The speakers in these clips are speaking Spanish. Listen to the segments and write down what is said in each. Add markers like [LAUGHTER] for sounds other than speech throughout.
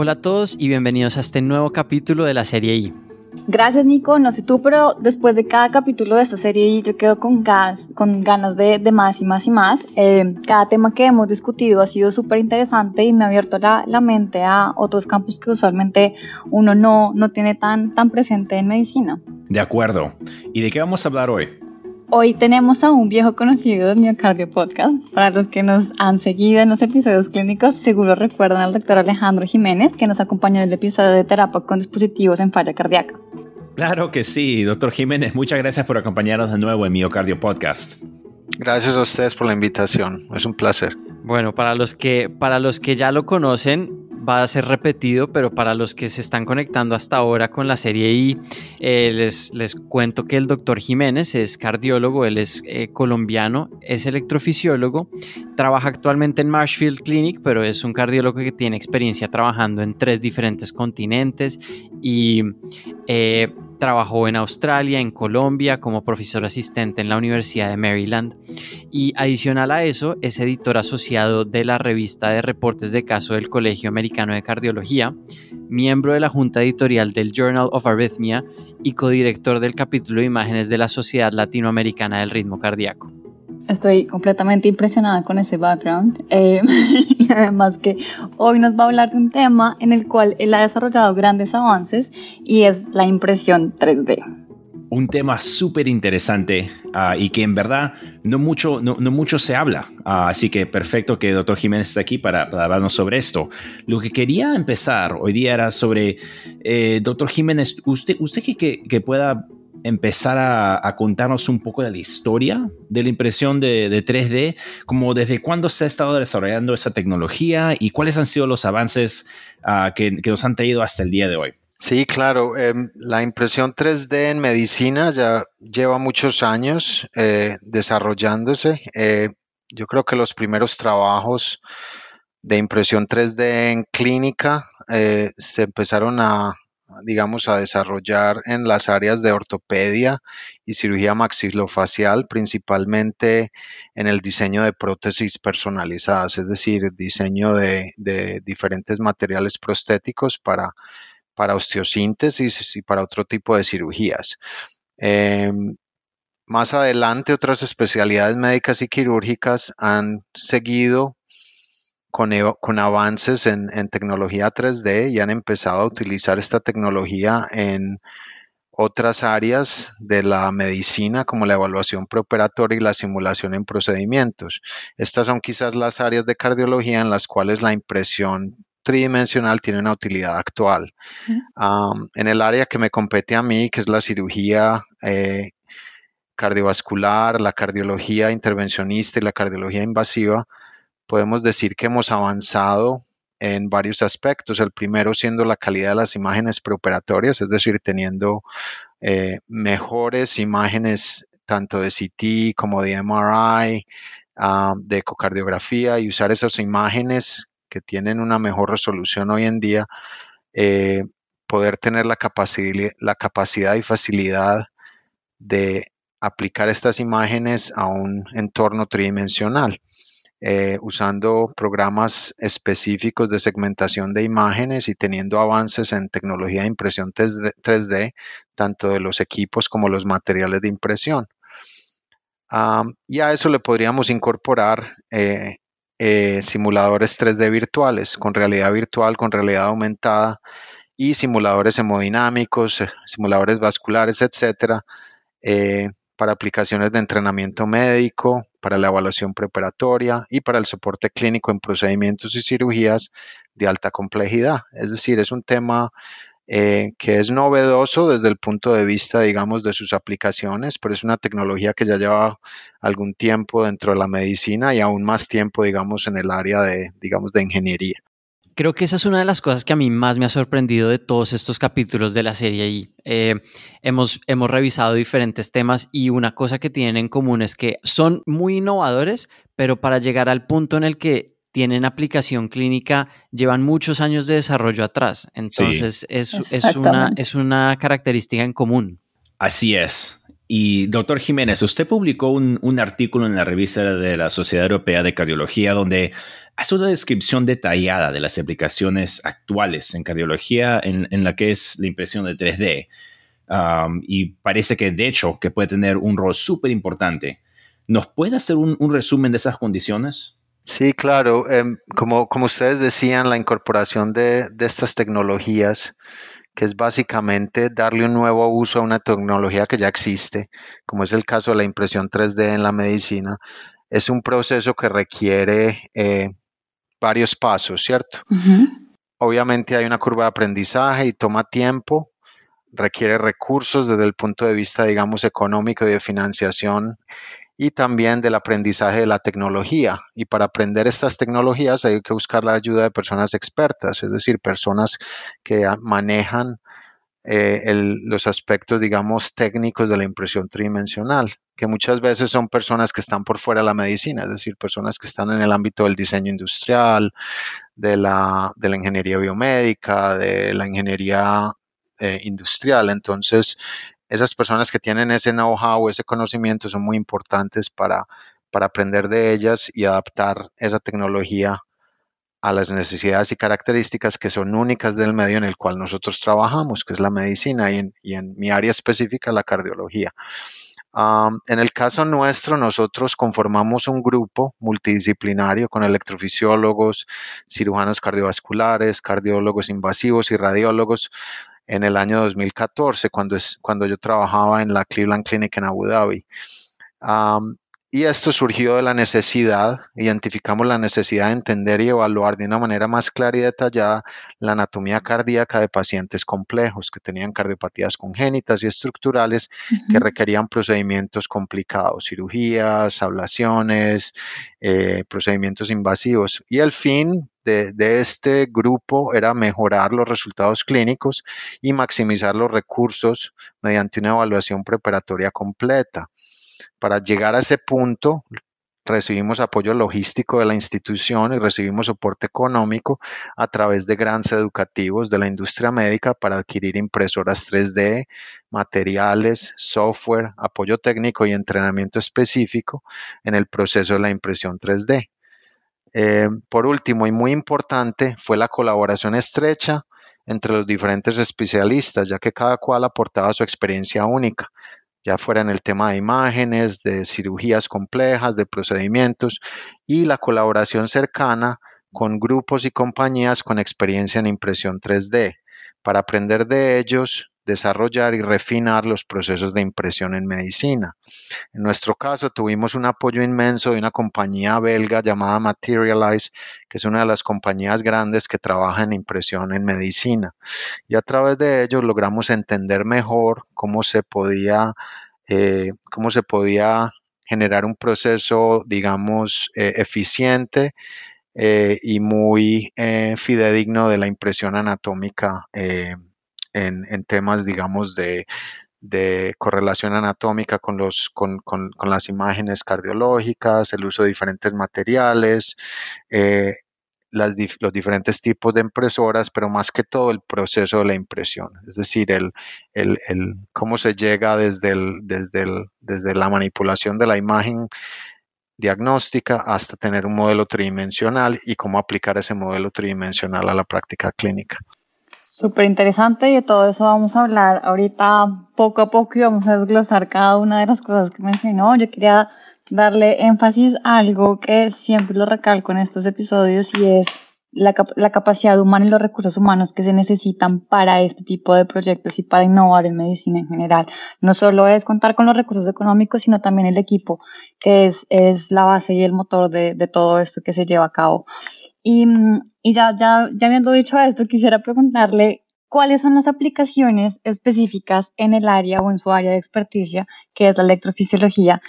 Hola a todos y bienvenidos a este nuevo capítulo de la serie I. Gracias Nico, no sé tú, pero después de cada capítulo de esta serie yo quedo con, gas, con ganas de, más y más y más. Eh, cada tema que hemos discutido ha sido súper interesante y me ha abierto la, la, mente a otros campos que usualmente uno no, no tiene tan, tan presente en medicina. De acuerdo. ¿Y de qué vamos a hablar hoy? Hoy tenemos a un viejo conocido de Miocardio Podcast. Para los que nos han seguido en los episodios clínicos, seguro recuerdan al doctor Alejandro Jiménez, que nos acompañó en el episodio de terapia con dispositivos en falla cardíaca. Claro que sí, doctor Jiménez. Muchas gracias por acompañarnos de nuevo en Miocardio Podcast. Gracias a ustedes por la invitación. Es un placer. Bueno, para los que, para los que ya lo conocen, va a ser repetido, pero para los que se están conectando hasta ahora con la serie I, eh, les, les cuento que el doctor Jiménez es cardiólogo, él es eh, colombiano, es electrofisiólogo, trabaja actualmente en Marshfield Clinic, pero es un cardiólogo que tiene experiencia trabajando en tres diferentes continentes y eh, Trabajó en Australia, en Colombia, como profesor asistente en la Universidad de Maryland. Y adicional a eso, es editor asociado de la revista de reportes de caso del Colegio Americano de Cardiología, miembro de la junta editorial del Journal of Arrhythmia y codirector del capítulo de imágenes de la Sociedad Latinoamericana del Ritmo Cardíaco. Estoy completamente impresionada con ese background. Eh, [LAUGHS] además que hoy nos va a hablar de un tema en el cual él ha desarrollado grandes avances y es la impresión 3D. Un tema súper interesante ah, y que en verdad no mucho, no, mucho se habla. Ah, así que perfecto que el doctor Jiménez está aquí para, hablarnos sobre esto. Lo que quería empezar hoy día era sobre, eh, doctor Jiménez, usted, usted que, que pueda empezar a, contarnos un poco de la historia de la impresión de, 3D, como desde cuándo se ha estado desarrollando esa tecnología y cuáles han sido los avances ah, que, nos han traído hasta el día de hoy. Sí, claro. Em, la impresión 3D en medicina ya lleva muchos años eh, desarrollándose. Eh, yo creo que los primeros trabajos de impresión 3D en clínica eh, se empezaron a, digamos, a desarrollar en las áreas de ortopedia y cirugía maxilofacial, principalmente en el diseño de prótesis personalizadas, es decir, diseño de, diferentes materiales prostéticos para, para osteosíntesis y para otro tipo de cirugías. Em, más adelante, otras especialidades médicas y quirúrgicas han seguido con, avances en, tecnología 3D y han empezado a utilizar esta tecnología en otras áreas de la medicina como la evaluación preoperatoria y la simulación en procedimientos. Estas son quizás las áreas de cardiología en las cuales la impresión tridimensional tiene una utilidad actual. en el área que me compete a mí, que es la cirugía eh, cardiovascular, la cardiología intervencionista y la cardiología invasiva, podemos decir que hemos avanzado en varios aspectos. El primero siendo la calidad de las imágenes preoperatorias, es decir, teniendo eh, mejores imágenes tanto de CT como de MRI, ah, de ecocardiografía y usar esas imágenes que tienen una mejor resolución hoy en día, eh, poder tener la, la capacidad y facilidad de aplicar estas imágenes a un entorno tridimensional. Eh, usando programas específicos de segmentación de imágenes y teniendo avances en tecnología de impresión 3D, tanto de los equipos como los materiales de impresión. y a eso le podríamos incorporar eh, eh, simuladores 3D virtuales, con realidad virtual, con realidad aumentada y simuladores hemodinámicos, simuladores vasculares, etcétera, para aplicaciones de entrenamiento médico, para la evaluación preparatoria y para el soporte clínico en procedimientos y cirugías de alta complejidad. Es decir, es un tema eh, que es novedoso desde el punto de vista, digamos, de sus aplicaciones, pero es una tecnología que ya lleva algún tiempo dentro de la medicina y aún más tiempo, digamos, en el área de, digamos, de ingeniería. Creo que esa es una de las cosas que a mí más me ha sorprendido de todos estos capítulos de la serie y eh, hemos, hemos revisado diferentes temas y una cosa que tienen en común es que son muy innovadores, pero para llegar al punto en el que tienen aplicación clínica llevan muchos años de desarrollo atrás. Entonces es, es, una, es una característica en común. Así es. Y doctor Jiménez, usted publicó un, artículo en la revista de la Sociedad Europea de Cardiología donde hace una descripción detallada de las aplicaciones actuales en cardiología en, la que es la impresión de 3D. Um, y parece que de hecho que puede tener un rol súper importante. ¿Nos puede hacer un, resumen de esas condiciones? Sí, claro. Em, como, como ustedes decían, la incorporación de, de estas tecnologías que es básicamente darle un nuevo uso a una tecnología que ya existe, como es el caso de la impresión 3D en la medicina, es un proceso que requiere eh, varios pasos, ¿cierto? Obviamente hay una curva de aprendizaje y toma tiempo, requiere recursos desde el punto de vista, digamos, económico y de financiación y también del aprendizaje de la tecnología. Y para aprender estas tecnologías hay que buscar la ayuda de personas expertas, es decir, personas que manejan eh, los aspectos, digamos, técnicos de la impresión tridimensional, que muchas veces son personas que están por fuera de la medicina, es decir, personas que están en el ámbito del diseño industrial, de la, de la ingeniería biomédica, de la ingeniería eh, industrial. Entonces, esas personas que tienen ese know-how, ese conocimiento, son muy importantes para, para aprender de ellas y adaptar esa tecnología a las necesidades y características que son únicas del medio en el cual nosotros trabajamos, que es la medicina y en, mi área específica, la cardiología. en el caso nuestro, nosotros conformamos un grupo multidisciplinario con electrofisiólogos, cirujanos cardiovasculares, cardiólogos invasivos y radiólogos en el año 2014, cuando, es, cuando yo trabajaba en la Cleveland Clinic en Abu Dhabi. y esto surgió de la necesidad, identificamos la necesidad de entender y evaluar de una manera más clara y detallada la anatomía cardíaca de pacientes complejos que tenían cardiopatías congénitas y estructurales que requerían procedimientos complicados, cirugías, ablaciones, eh, procedimientos invasivos. Y el fin de, este grupo era mejorar los resultados clínicos y maximizar los recursos mediante una evaluación preparatoria completa. Para llegar a ese punto, recibimos apoyo logístico de la institución y recibimos soporte económico a través de grants educativos de la industria médica para adquirir impresoras 3D, materiales, software, apoyo técnico y entrenamiento específico en el proceso de la impresión 3D. Eh, por último y muy importante fue la colaboración estrecha entre los diferentes especialistas, ya que cada cual aportaba su experiencia única, ya fuera en el tema de imágenes, de cirugías complejas, de procedimientos y la colaboración cercana con grupos y compañías con experiencia en impresión 3D para aprender de ellos desarrollar y refinar los procesos de impresión en medicina. En nuestro caso, tuvimos un apoyo inmenso de una compañía belga llamada Materialize, que es una de las compañías grandes que trabaja en impresión en medicina. Y a través de ellos logramos entender mejor cómo se podía, eh, cómo se podía generar un proceso, digamos, eh, eficiente eh, y muy fidedigno de la impresión anatómica en, temas, digamos, de, correlación anatómica con, los, con, las imágenes cardiológicas, el uso de diferentes materiales, eh, los diferentes tipos de impresoras, pero más que todo el proceso de la impresión, es decir, el, el, cómo se llega desde, desde, desde la manipulación de la imagen diagnóstica hasta tener un modelo tridimensional y cómo aplicar ese modelo tridimensional a la práctica clínica. Súper interesante y de todo eso vamos a hablar ahorita poco a poco y vamos a desglosar cada una de las cosas que mencionó. Yo quería darle énfasis a algo que siempre lo recalco en estos episodios y es la, la, capacidad humana y los recursos humanos que se necesitan para este tipo de proyectos y para innovar en medicina en general. No solo es contar con los recursos económicos, sino también el equipo, que es, es la base y el motor de, de todo esto que se lleva a cabo. Y, ya, ya, habiendo dicho esto, quisiera preguntarle cuáles son las aplicaciones específicas en el área o en su área de experticia, que es la electrofisiología,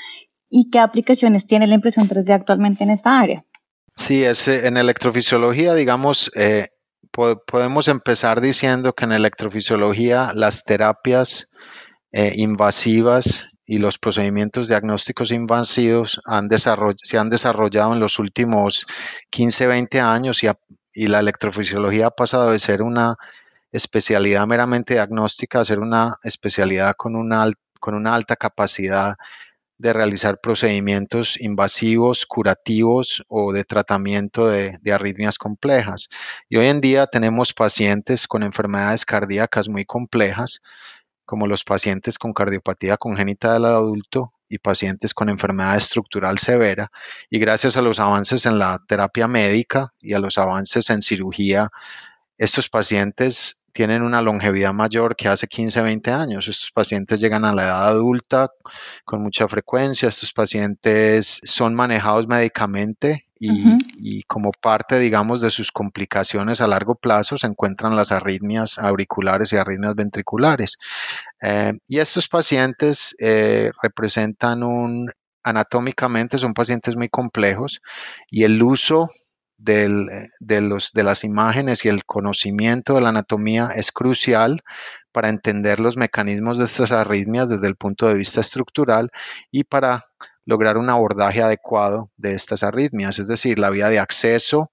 y qué aplicaciones tiene la impresión 3D actualmente en esta área. Sí, es, en electrofisiología, digamos, eh, podemos empezar diciendo que en electrofisiología las terapias eh, invasivas y los procedimientos diagnósticos invasivos se han desarrollado en los últimos 15, 20 años y, la electrofisiología ha pasado de ser una especialidad meramente diagnóstica a ser una especialidad con un, con una alta capacidad de realizar procedimientos invasivos, curativos o de tratamiento de, arritmias complejas. Y hoy en día tenemos pacientes con enfermedades cardíacas muy complejas, como los pacientes con cardiopatía congénita del adulto y pacientes con enfermedad estructural severa. Y gracias a los avances en la terapia médica y a los avances en cirugía, estos pacientes tienen una longevidad mayor que hace 15, 20 años. Estos pacientes llegan a la edad adulta con mucha frecuencia. Estos pacientes son manejados médicamente y, como parte, digamos, de sus complicaciones a largo plazo se encuentran las arritmias auriculares y arritmias ventriculares. Eh, y estos pacientes eh, representan un, anatómicamente son pacientes muy complejos y el uso de, los, de las imágenes y el conocimiento de la anatomía es crucial para entender los mecanismos de estas arritmias desde el punto de vista estructural y para lograr un abordaje adecuado de estas arritmias, es decir, la vía de acceso,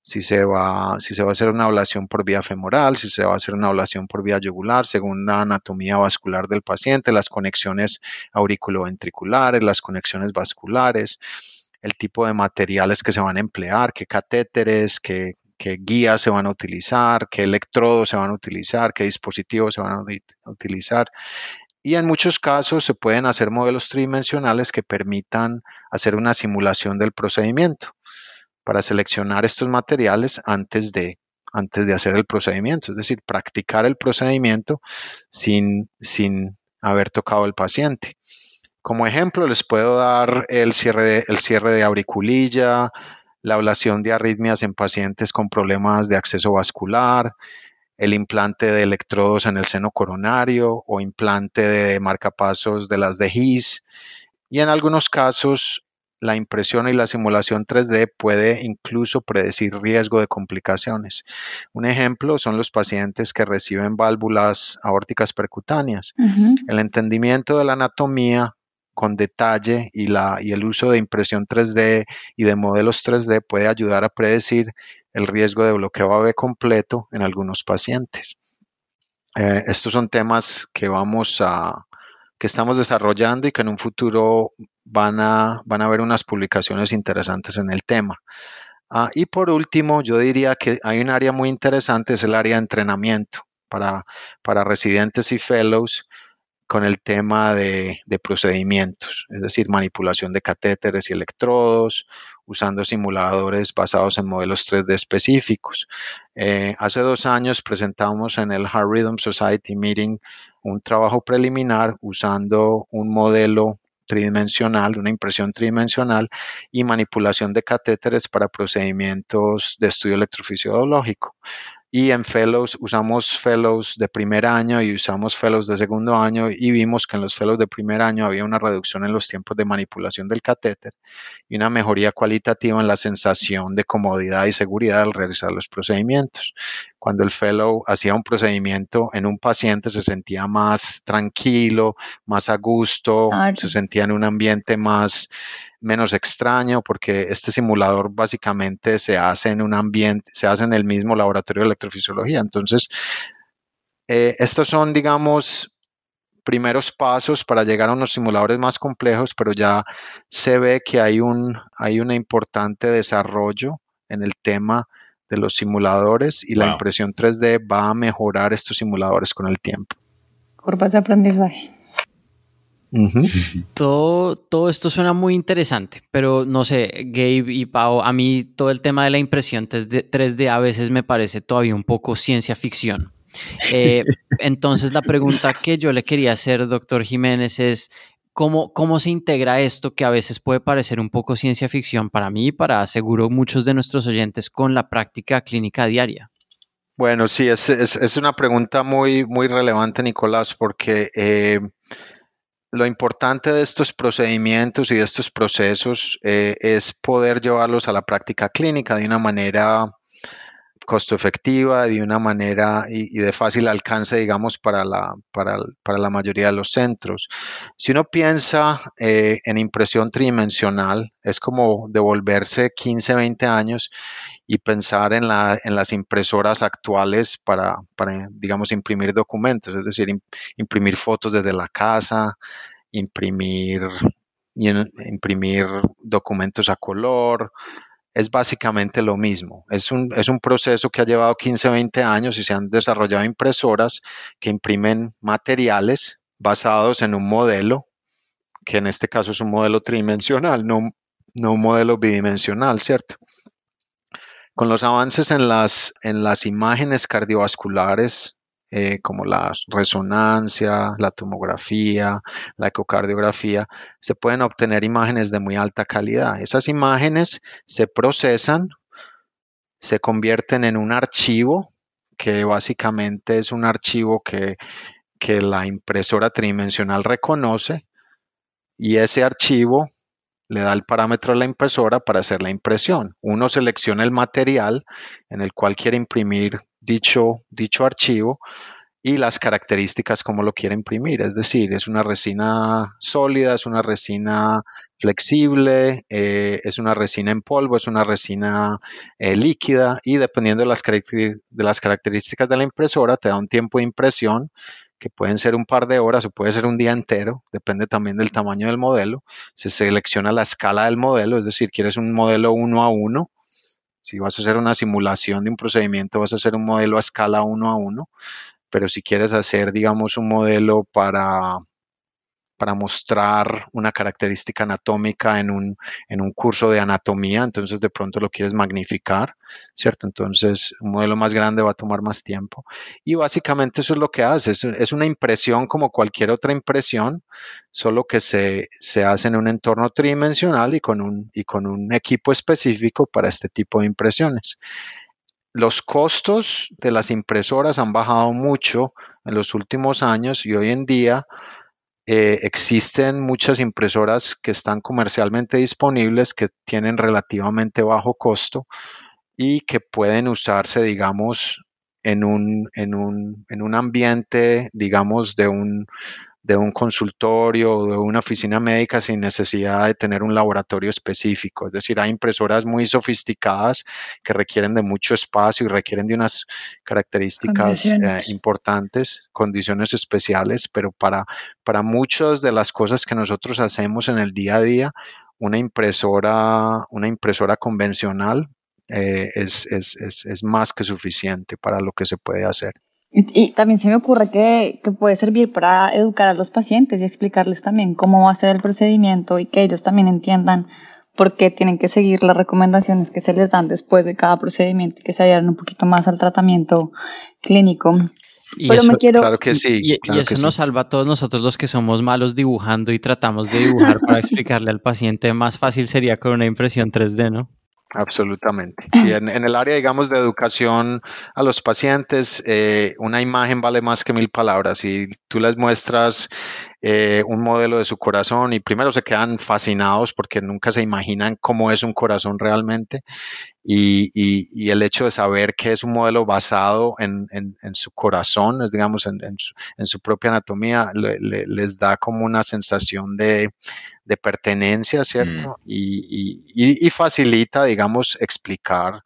si se va, si se va a hacer una ablación por vía femoral, si se va a hacer una ablación por vía yugular, según la anatomía vascular del paciente, las conexiones auriculoventriculares, las conexiones vasculares, el tipo de materiales que se van a emplear, qué catéteres, qué, guías se van a utilizar, qué electrodos se van a utilizar, qué dispositivos se van a utilizar. Y en muchos casos se pueden hacer modelos tridimensionales que permitan hacer una simulación del procedimiento para seleccionar estos materiales antes de, antes de hacer el procedimiento, es decir, practicar el procedimiento sin, sin haber tocado el paciente. Como ejemplo, les puedo dar el cierre de, el cierre de auriculilla, la ablación de arritmias en pacientes con problemas de acceso vascular, el implante de electrodos en el seno coronario o implante de marcapasos de las de His. Y en algunos casos, la impresión y la simulación 3D puede incluso predecir riesgo de complicaciones. Un ejemplo son los pacientes que reciben válvulas aórticas percutáneas. El entendimiento de la anatomía con detalle y, la, y el uso de impresión 3D y de modelos 3D puede ayudar a predecir el riesgo de bloqueo AV completo en algunos pacientes. Eh, estos son temas que vamos a que estamos desarrollando y que en un futuro van a, van a haber unas publicaciones interesantes en el tema. Ah, y por último, yo diría que hay un área muy interesante, es el área de entrenamiento para, para residentes y fellows con el tema de, procedimientos, es decir, manipulación de catéteres y electrodos, usando simuladores basados en modelos 3D específicos. Eh, hace dos años presentamos en el Heart Rhythm Society Meeting un trabajo preliminar usando un modelo tridimensional, una impresión tridimensional y manipulación de catéteres para procedimientos de estudio electrofisiológico. Y en Fellows usamos Fellows de primer año y usamos Fellows de segundo año y vimos que en los Fellows de primer año había una reducción en los tiempos de manipulación del catéter y una mejoría cualitativa en la sensación de comodidad y seguridad al realizar los procedimientos. Cuando el Fellow hacía un procedimiento en un paciente se sentía más tranquilo, más a gusto, se sentía en un ambiente más menos extraño porque este simulador básicamente se hace en un ambiente, se hace en el mismo laboratorio de electrofisiología. Entonces, eh, estos son, digamos, primeros pasos para llegar a unos simuladores más complejos, pero ya se ve que hay un, hay un importante desarrollo en el tema de los simuladores y la impresión 3D va a mejorar estos simuladores con el tiempo. Curvas de aprendizaje todo, todo esto suena muy interesante, pero no sé, Gabe y Pau, a mí todo el tema de la impresión 3D, a veces me parece todavía un poco ciencia ficción. Eh, [LAUGHS] entonces la pregunta que yo le quería hacer, doctor Jiménez, es ¿cómo, cómo se integra esto que a veces puede parecer un poco ciencia ficción para mí y para seguro muchos de nuestros oyentes con la práctica clínica diaria. Bueno, sí, es, es, una pregunta muy, muy relevante, Nicolás, porque eh, lo importante de estos procedimientos y de estos procesos eh, es poder llevarlos a la práctica clínica de una manera costo efectiva, de una manera y, de fácil alcance, digamos, para la, para, la mayoría de los centros. Si uno piensa eh, en impresión tridimensional, es como devolverse 15, 20 años y pensar en, la, en las impresoras actuales para, para, digamos, imprimir documentos, es decir, imprimir fotos desde la casa, imprimir, imprimir documentos a color, es básicamente lo mismo. Es un, es un proceso que ha llevado 15, 20 años y se han desarrollado impresoras que imprimen materiales basados en un modelo, que en este caso es un modelo tridimensional, no, no un modelo bidimensional, ¿cierto? Con los avances en las, en las imágenes cardiovasculares eh, como la resonancia, la tomografía, la ecocardiografía, se pueden obtener imágenes de muy alta calidad. Esas imágenes se procesan, se convierten en un archivo, que básicamente es un archivo que, que la impresora tridimensional reconoce, y ese archivo le da el parámetro a la impresora para hacer la impresión. Uno selecciona el material en el cual quiere imprimir dicho, dicho archivo y las características como lo quiere imprimir. Es decir, es una resina sólida, es una resina flexible, eh, es una resina en polvo, es una resina eh, líquida y dependiendo de las, de las características de la impresora te da un tiempo de impresión que pueden ser un par de horas o puede ser un día entero, depende también del tamaño del modelo. Se selecciona la escala del modelo, es decir, quieres un modelo uno a uno. Si vas a hacer una simulación de un procedimiento, vas a hacer un modelo a escala uno a uno. Pero si quieres hacer, digamos, un modelo para para mostrar una característica anatómica en un, en un curso de anatomía, entonces de pronto lo quieres magnificar, ¿cierto? Entonces un modelo más grande va a tomar más tiempo. Y básicamente eso es lo que hace, es, una impresión como cualquier otra impresión, solo que se, se hace en un entorno tridimensional y con, un, y con un equipo específico para este tipo de impresiones. Los costos de las impresoras han bajado mucho en los últimos años y hoy en día eh, existen muchas impresoras que están comercialmente disponibles, que tienen relativamente bajo costo y que pueden usarse, digamos, en un, en un, en un ambiente, digamos, de un, de un consultorio o de una oficina médica sin necesidad de tener un laboratorio específico. Es decir, hay impresoras muy sofisticadas que requieren de mucho espacio y requieren de unas características eh, importantes, condiciones especiales, pero para, para muchas de las cosas que nosotros hacemos en el día a día, una impresora, una impresora convencional eh, es, es, es, es más que suficiente para lo que se puede hacer. Y, también se me ocurre que, que, puede servir para educar a los pacientes y explicarles también cómo va a ser el procedimiento y que ellos también entiendan por qué tienen que seguir las recomendaciones que se les dan después de cada procedimiento y que se adhieran un poquito más al tratamiento clínico. Y Pero me quiero... Claro que sí. Y, eso nos salva a todos nosotros los que somos malos dibujando y tratamos de dibujar para [LAUGHS] explicarle al paciente. Más fácil sería con una impresión 3D, ¿no? Absolutamente. Y en, el área, digamos, de educación a los pacientes, eh, una imagen vale más que mil palabras. Si tú les muestras eh, un modelo de su corazón y primero se quedan fascinados porque nunca se imaginan cómo es un corazón realmente y, el hecho de saber que es un modelo basado en, su corazón, es, digamos, en, su, propia anatomía, les da como una sensación de, pertenencia, ¿cierto? Mm. y facilita, digamos, explicar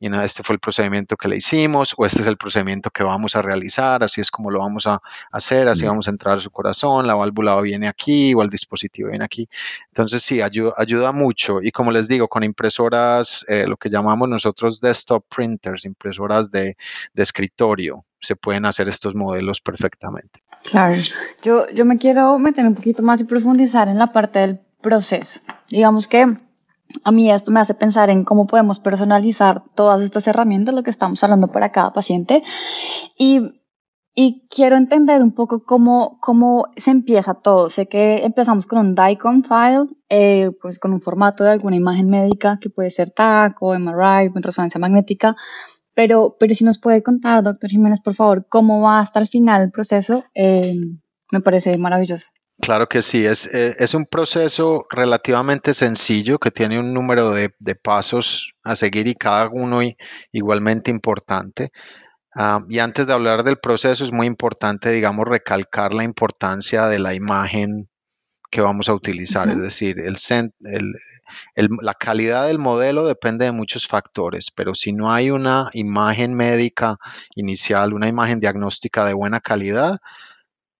y este fue el procedimiento que le hicimos o este es el procedimiento que vamos a realizar, así es como lo vamos a hacer, así vamos a entrar a su corazón, la válvula viene aquí o el dispositivo viene aquí. Entonces sí, ayuda, ayuda mucho y como les digo, con impresoras, eh, lo que llamamos nosotros desktop printers, impresoras de, de escritorio, se pueden hacer estos modelos perfectamente. Claro, yo, yo me quiero meter un poquito más y profundizar en la parte del proceso. Digamos que a mí esto me hace pensar en cómo podemos personalizar todas estas herramientas, lo que estamos hablando para cada paciente. Y, quiero entender un poco cómo, cómo se empieza todo. Sé que empezamos con un DICOM file, eh, pues con un formato de alguna imagen médica que puede ser TAC o MRI, resonancia magnética. Pero, pero si nos puede contar, doctor Jiménez, por favor, cómo va hasta el final el proceso, eh, me parece maravilloso. Claro que sí, es, eh, es, un proceso relativamente sencillo que tiene un número de, pasos a seguir y cada uno igualmente importante. Ah, y antes de hablar del proceso es muy importante, digamos, recalcar la importancia de la imagen que vamos a utilizar. Es decir, la calidad del modelo depende de muchos factores, pero si no hay una imagen médica inicial, una imagen diagnóstica de buena calidad,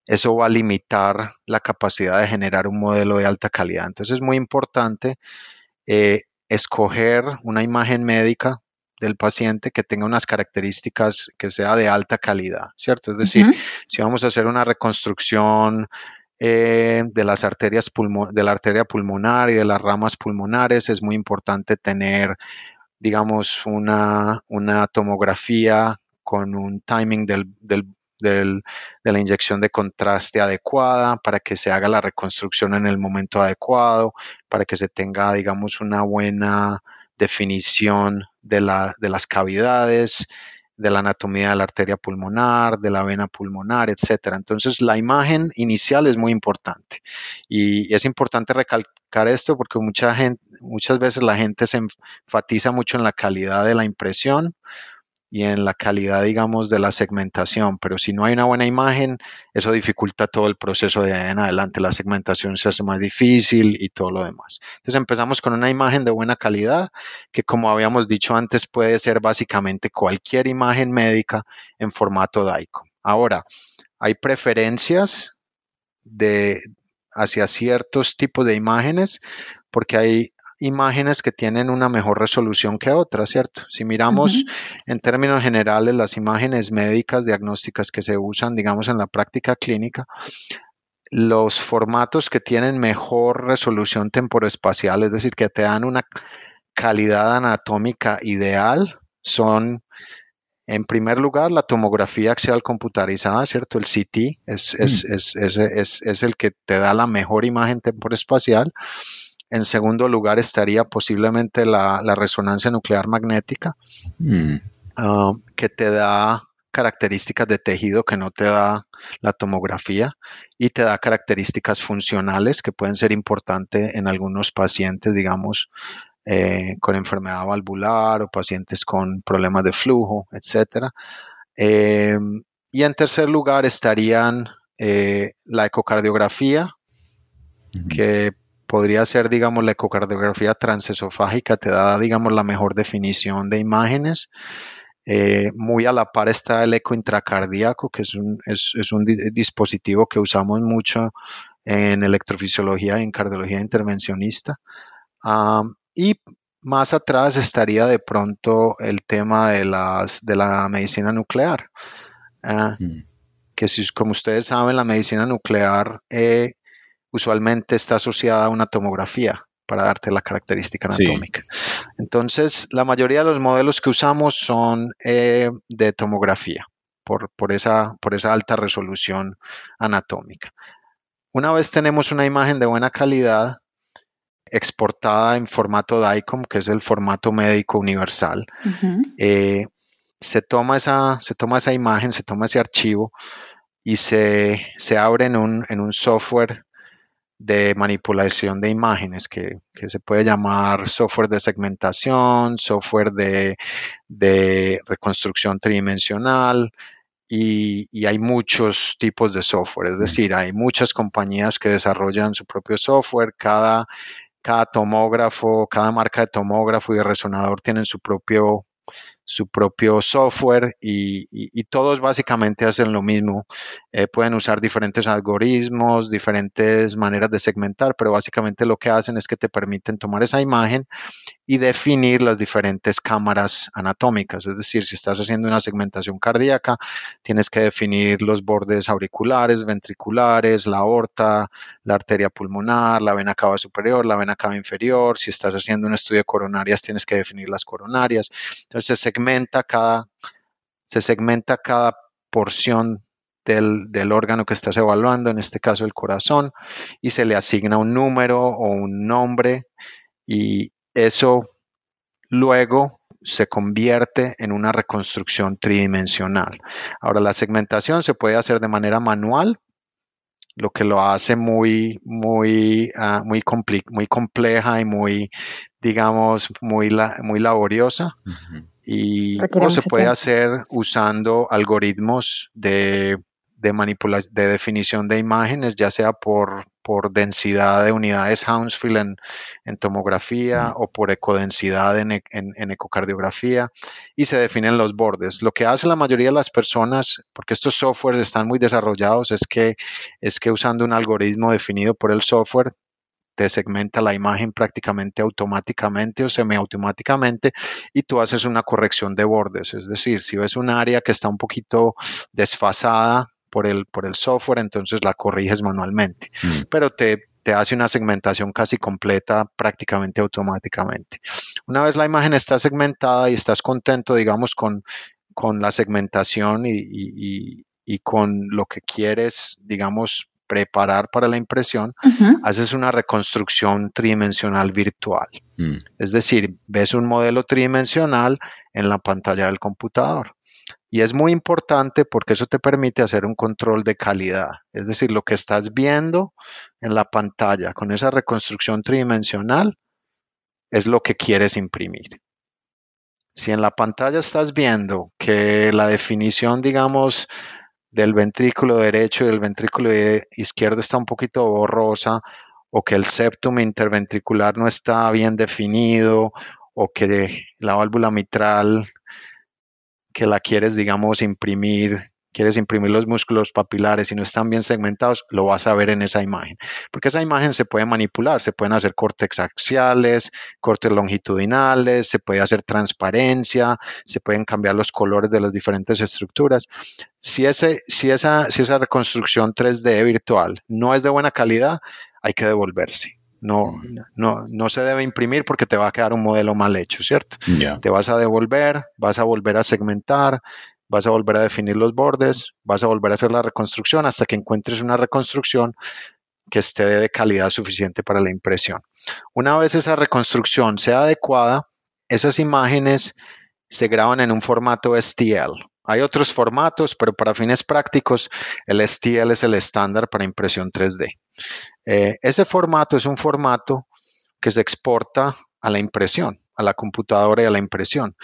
eso va a limitar la capacidad de generar un modelo de alta calidad. Entonces es muy importante eh, escoger una imagen médica del paciente que tenga unas características que sea de alta calidad, ¿cierto? Es decir, si vamos a hacer una reconstrucción eh, de las arterias de la arteria pulmonar y de las ramas pulmonares, es muy importante tener, digamos, una, una tomografía con un timing del, del, de la inyección de contraste adecuada para que se haga la reconstrucción en el momento adecuado, para que se tenga, digamos, una buena definición de, la, de las cavidades, de la anatomía de la arteria pulmonar, de la vena pulmonar, etcétera. Entonces, la imagen inicial es muy importante y es importante recalcar esto porque muchas veces la gente se enfatiza mucho en la calidad de la impresión y en la calidad, digamos, de la segmentación. Pero si no hay una buena imagen, eso dificulta todo el proceso de ahí en adelante. La segmentación se hace más difícil y todo lo demás. Entonces empezamos con una imagen de buena calidad, que como habíamos dicho antes, puede ser básicamente cualquier imagen médica en formato DICOM. Ahora, hay preferencias de, hacia ciertos tipos de imágenes, porque hay imágenes que tienen una mejor resolución que otras, ¿cierto? Si miramos en términos generales las imágenes médicas diagnósticas que se usan, digamos, en la práctica clínica, los formatos que tienen mejor resolución temporoespacial, es decir, que te dan una calidad anatómica ideal, son en primer lugar, la tomografía axial computarizada, ¿cierto? El CT es, mm. es, es, el que te da la mejor imagen temporoespacial. En segundo lugar estaría posiblemente la, resonancia nuclear magnética, mm. ah, que te da características de tejido que no te da la tomografía y te da características funcionales que pueden ser importantes en algunos pacientes, digamos, eh, con enfermedad valvular o pacientes con problemas de flujo, etc. Em, y en tercer lugar estarían eh, la ecocardiografía, que podría ser, digamos, la ecocardiografía transesofágica, te da, digamos, la mejor definición de imágenes. Eh, muy a la par está el eco intracardíaco, que es un, es, un dispositivo que usamos mucho en electrofisiología y en cardiología intervencionista. y más atrás estaría de pronto el tema de, las, de la medicina nuclear. Ah, mm. Que si, como ustedes saben, la medicina nuclear eh, usualmente está asociada a una tomografía para darte la característica anatómica. Entonces, la mayoría de los modelos que usamos son eh, de tomografía por, por, esa, por esa alta resolución anatómica. Una vez tenemos una imagen de buena calidad, exportada en formato DICOM, que es el formato médico universal, eh, se, toma esa, se toma esa imagen, se toma ese archivo y se, se abre en un, en un software de manipulación de imágenes que, se puede llamar software de segmentación, software de, reconstrucción tridimensional y, hay muchos tipos de software, es decir, hay muchas compañías que desarrollan su propio software, cada, cada tomógrafo, cada marca de tomógrafo y de resonador tienen su propio su propio software y, todos básicamente hacen lo mismo. Eh, pueden usar diferentes algoritmos, diferentes maneras de segmentar, pero básicamente lo que hacen es que te permiten tomar esa imagen y definir las diferentes cámaras anatómicas. Es decir, si estás haciendo una segmentación cardíaca, tienes que definir los bordes auriculares, ventriculares, la aorta, la arteria pulmonar, la vena cava superior, la vena cava inferior. Si estás haciendo un estudio de coronarias, tienes que definir las coronarias. Entonces, segmenta cada, se segmenta cada porción del, órgano que estás evaluando, en este caso el corazón, y se le asigna un número o un nombre y eso luego se convierte en una reconstrucción tridimensional. Ahora, la segmentación se puede hacer de manera manual lo que lo hace muy, muy, uh, muy, muy compleja y muy, digamos, muy, la muy laboriosa. Uh -huh. Y o se puede tiempo. hacer usando algoritmos de, de manipulación, de definición de imágenes, ya sea por, por densidad de unidades Hounsfield en, en tomografía o por ecodensidad en, en, en, ecocardiografía y se definen los bordes. Lo que hace la mayoría de las personas, porque estos softwares están muy desarrollados, es que, es que usando un algoritmo definido por el software, te segmenta la imagen prácticamente automáticamente o semiautomáticamente y tú haces una corrección de bordes. Es decir, si ves un área que está un poquito desfasada por el, por el software, entonces la corriges manualmente. Mm. Pero te, te hace una segmentación casi completa prácticamente automáticamente. Una vez la imagen está segmentada y estás contento, digamos, con, con la segmentación y, y, y, con lo que quieres, digamos, preparar para la impresión, uh -huh. haces una reconstrucción tridimensional virtual. Mm. Es decir, ves un modelo tridimensional en la pantalla del computador. Y es muy importante porque eso te permite hacer un control de calidad. Es decir, lo que estás viendo en la pantalla con esa reconstrucción tridimensional es lo que quieres imprimir. Si en la pantalla estás viendo que la definición, digamos, del ventrículo derecho y del ventrículo izquierdo está un poquito borrosa o que el septum interventricular no está bien definido o que la válvula mitral que la quieres, digamos, imprimir, quieres imprimir los músculos papilares y no están bien segmentados, lo vas a ver en esa imagen. Porque esa imagen se puede manipular, se pueden hacer cortes axiales, cortes longitudinales, se puede hacer transparencia, se pueden cambiar los colores de las diferentes estructuras. Si, ese, si, esa, si esa reconstrucción 3D virtual no es de buena calidad, hay que devolverse. No, no, no se debe imprimir porque te va a quedar un modelo mal hecho, ¿cierto? Yeah. Te vas a devolver, vas a volver a segmentar, vas a volver a definir los bordes, vas a volver a hacer la reconstrucción hasta que encuentres una reconstrucción que esté de calidad suficiente para la impresión. Una vez esa reconstrucción sea adecuada, esas imágenes se graban en un formato STL. Hay otros formatos, pero para fines prácticos, el STL es el estándar para impresión 3D. Eh, ese formato es un formato que se exporta a la impresión, a la computadora y a la impresión.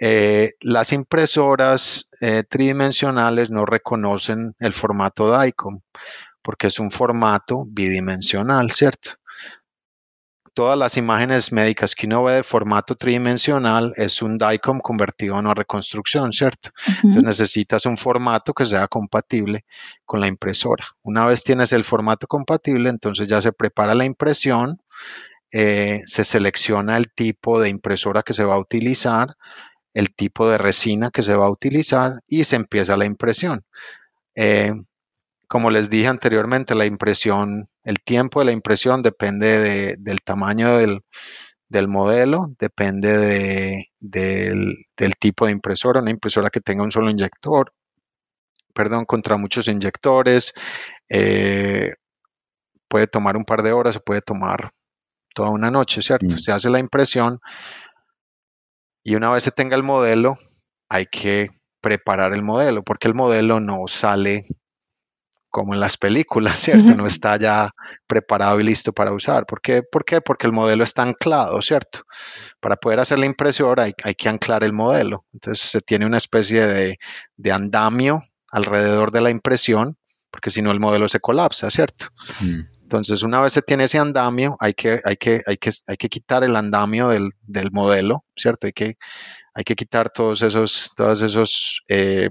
Eh, las impresoras eh, tridimensionales no reconocen el formato DICOM porque es un formato bidimensional, ¿cierto? Todas las imágenes médicas que uno ve de formato tridimensional es un DICOM convertido a una reconstrucción, ¿cierto? Uh -huh. Entonces necesitas un formato que sea compatible con la impresora. Una vez tienes el formato compatible, entonces ya se prepara la impresión, eh, se selecciona el tipo de impresora que se va a utilizar, el tipo de resina que se va a utilizar y se empieza la impresión. Eh, como les dije anteriormente, la impresión, el tiempo de la impresión depende de, del tamaño del, del, modelo, depende de, del, del, tipo de impresora, una impresora que tenga un solo inyector, perdón, contra muchos inyectores, eh, puede tomar un par de horas o puede tomar toda una noche, ¿cierto? Mm. Se hace la impresión y una vez se tenga el modelo, hay que preparar el modelo, porque el modelo no sale como en las películas, [LAUGHS] ¿cierto? No está ya preparado y listo para usar. ¿Por qué? ¿Por qué? Porque el modelo está anclado, ¿cierto? Para poder hacer la impresora hay, hay que anclar el modelo. Entonces se tiene una especie de, de, andamio alrededor de la impresión, porque si no el modelo se colapsa, ¿cierto? Mm. Entonces, una vez se tiene ese andamio, hay que, hay que, hay que, hay que quitar el andamio del, del modelo, ¿cierto? Hay que, hay que quitar todos esos, todos esos eh,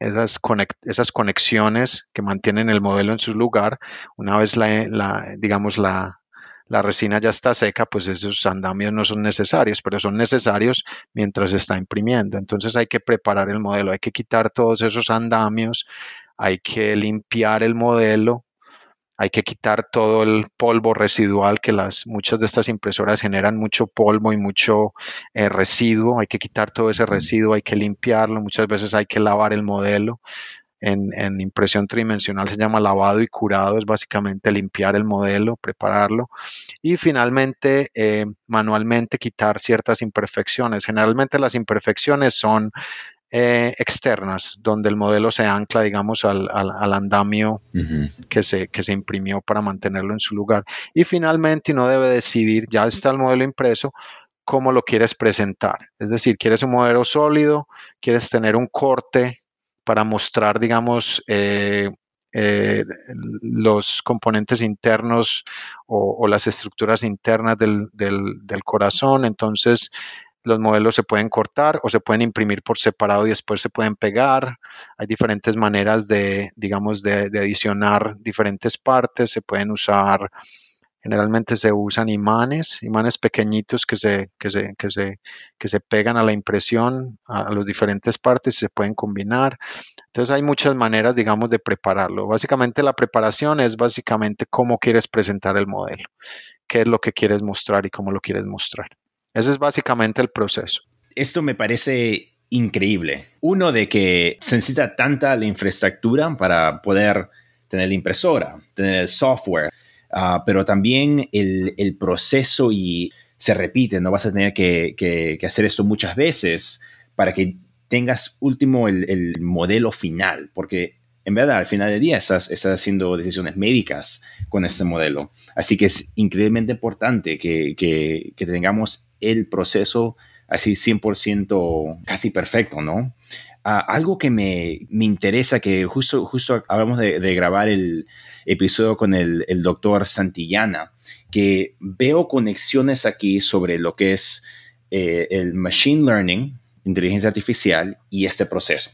esas, esas, conexiones que mantienen el modelo en su lugar. Una vez la, digamos, la, la, resina ya está seca, pues esos andamios no son necesarios, pero son necesarios mientras se está imprimiendo. Entonces hay que preparar el modelo, hay que quitar todos esos andamios, hay que limpiar el modelo, hay que quitar todo el polvo residual que las muchas de estas impresoras generan mucho polvo y mucho eh, residuo, hay que quitar todo ese residuo, hay que limpiarlo, muchas veces hay que lavar el modelo. En, en, impresión tridimensional se llama lavado y curado, es básicamente limpiar el modelo, prepararlo y finalmente eh, manualmente quitar ciertas imperfecciones. Generalmente las imperfecciones son eh, externas, donde el modelo se ancla, digamos, al, andamio que, se, que se imprimió para mantenerlo en su lugar. Y finalmente uno debe decidir, ya está el modelo impreso, cómo lo quieres presentar. Es decir, quieres un modelo sólido, quieres tener un corte para mostrar, digamos, eh, eh, los componentes internos o, las estructuras internas del, del, corazón. Entonces, los modelos se pueden cortar o se pueden imprimir por separado y después se pueden pegar. Hay diferentes maneras de, digamos, de, adicionar diferentes partes. Se pueden usar, generalmente se usan imanes, imanes pequeñitos que se, que se, que se, que se pegan a la impresión, a, a las diferentes partes y se pueden combinar. Entonces hay muchas maneras, digamos, de prepararlo. Básicamente la preparación es básicamente cómo quieres presentar el modelo, qué es lo que quieres mostrar y cómo lo quieres mostrar. Ese es básicamente el proceso. Esto me parece increíble. Uno de que se necesita tanta la infraestructura para poder tener la impresora, tener el software, ah, pero también el, proceso y se repite, no vas a tener que, hacer esto muchas veces para que tengas último el, modelo final, porque en verdad al final del día estás, haciendo decisiones médicas con este modelo. Así que es increíblemente importante que, tengamos el proceso así 100% casi perfecto, ¿no? Ah, algo que me, me, interesa, que justo, justo hablamos de, grabar el episodio con el, el, doctor Santillana, que veo conexiones aquí sobre lo que es eh, el machine learning, inteligencia artificial y este proceso.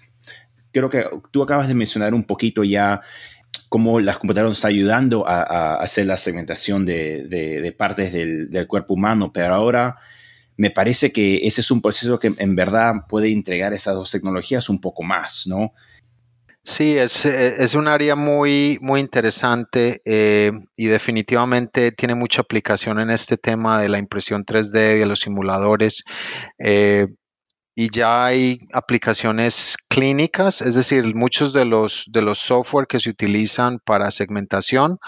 Creo que tú acabas de mencionar un poquito ya cómo las computadoras están ayudando a, hacer la segmentación de, partes del, cuerpo humano, pero ahora me parece que ese es un proceso que en verdad puede entregar esas dos tecnologías un poco más, ¿no? Sí, es, es un área muy, muy interesante eh, y definitivamente tiene mucha aplicación en este tema de la impresión 3D, de los simuladores. Eh, y ya hay aplicaciones clínicas, es decir, muchos de los, de los software que se utilizan para segmentación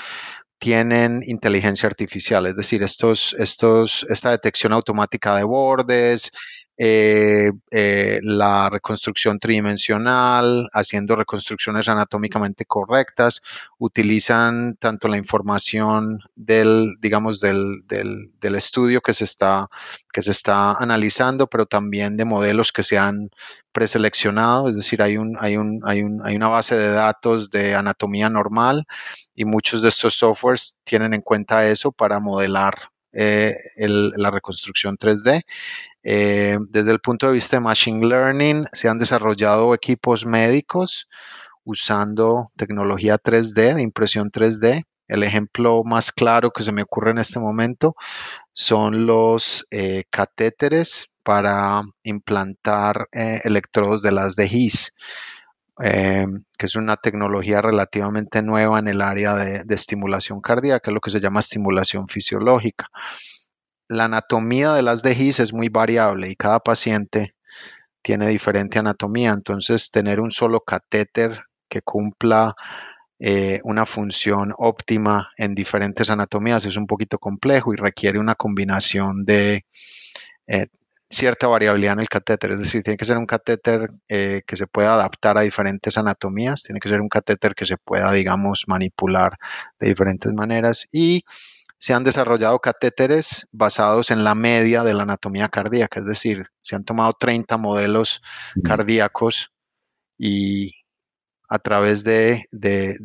tienen inteligencia artificial, es decir, estos, estos, esta detección automática de bordes, eh, eh, la reconstrucción tridimensional, haciendo reconstrucciones anatómicamente correctas, utilizan tanto la información del, digamos, del, del, del, estudio que se, está, que se está analizando, pero también de modelos que se han preseleccionado, es decir, hay, un, hay, un, hay, un, hay una base de datos de anatomía normal y muchos de estos softwares tienen en cuenta eso para modelar eh, la reconstrucción 3D. Eh, desde el punto de vista de Machine Learning, se han desarrollado equipos médicos usando tecnología 3D, de impresión 3D. El ejemplo más claro que se me ocurre en este momento son los eh, catéteres para implantar electrodos de las de HIS. que es una tecnología relativamente nueva en el área de, estimulación cardíaca, lo que se llama estimulación fisiológica la anatomía de las DGIS es muy variable y cada paciente tiene diferente anatomía. Entonces, tener un solo catéter que cumpla eh, una función óptima en diferentes anatomías es un poquito complejo y requiere una combinación de eh, cierta variabilidad en el catéter. Es decir, tiene que ser un catéter eh, que se pueda adaptar a diferentes anatomías, tiene que ser un catéter que se pueda, digamos, manipular de diferentes maneras y se han desarrollado catéteres basados en la media de la anatomía cardíaca, es decir, se han tomado 30 modelos cardíacos y a través de,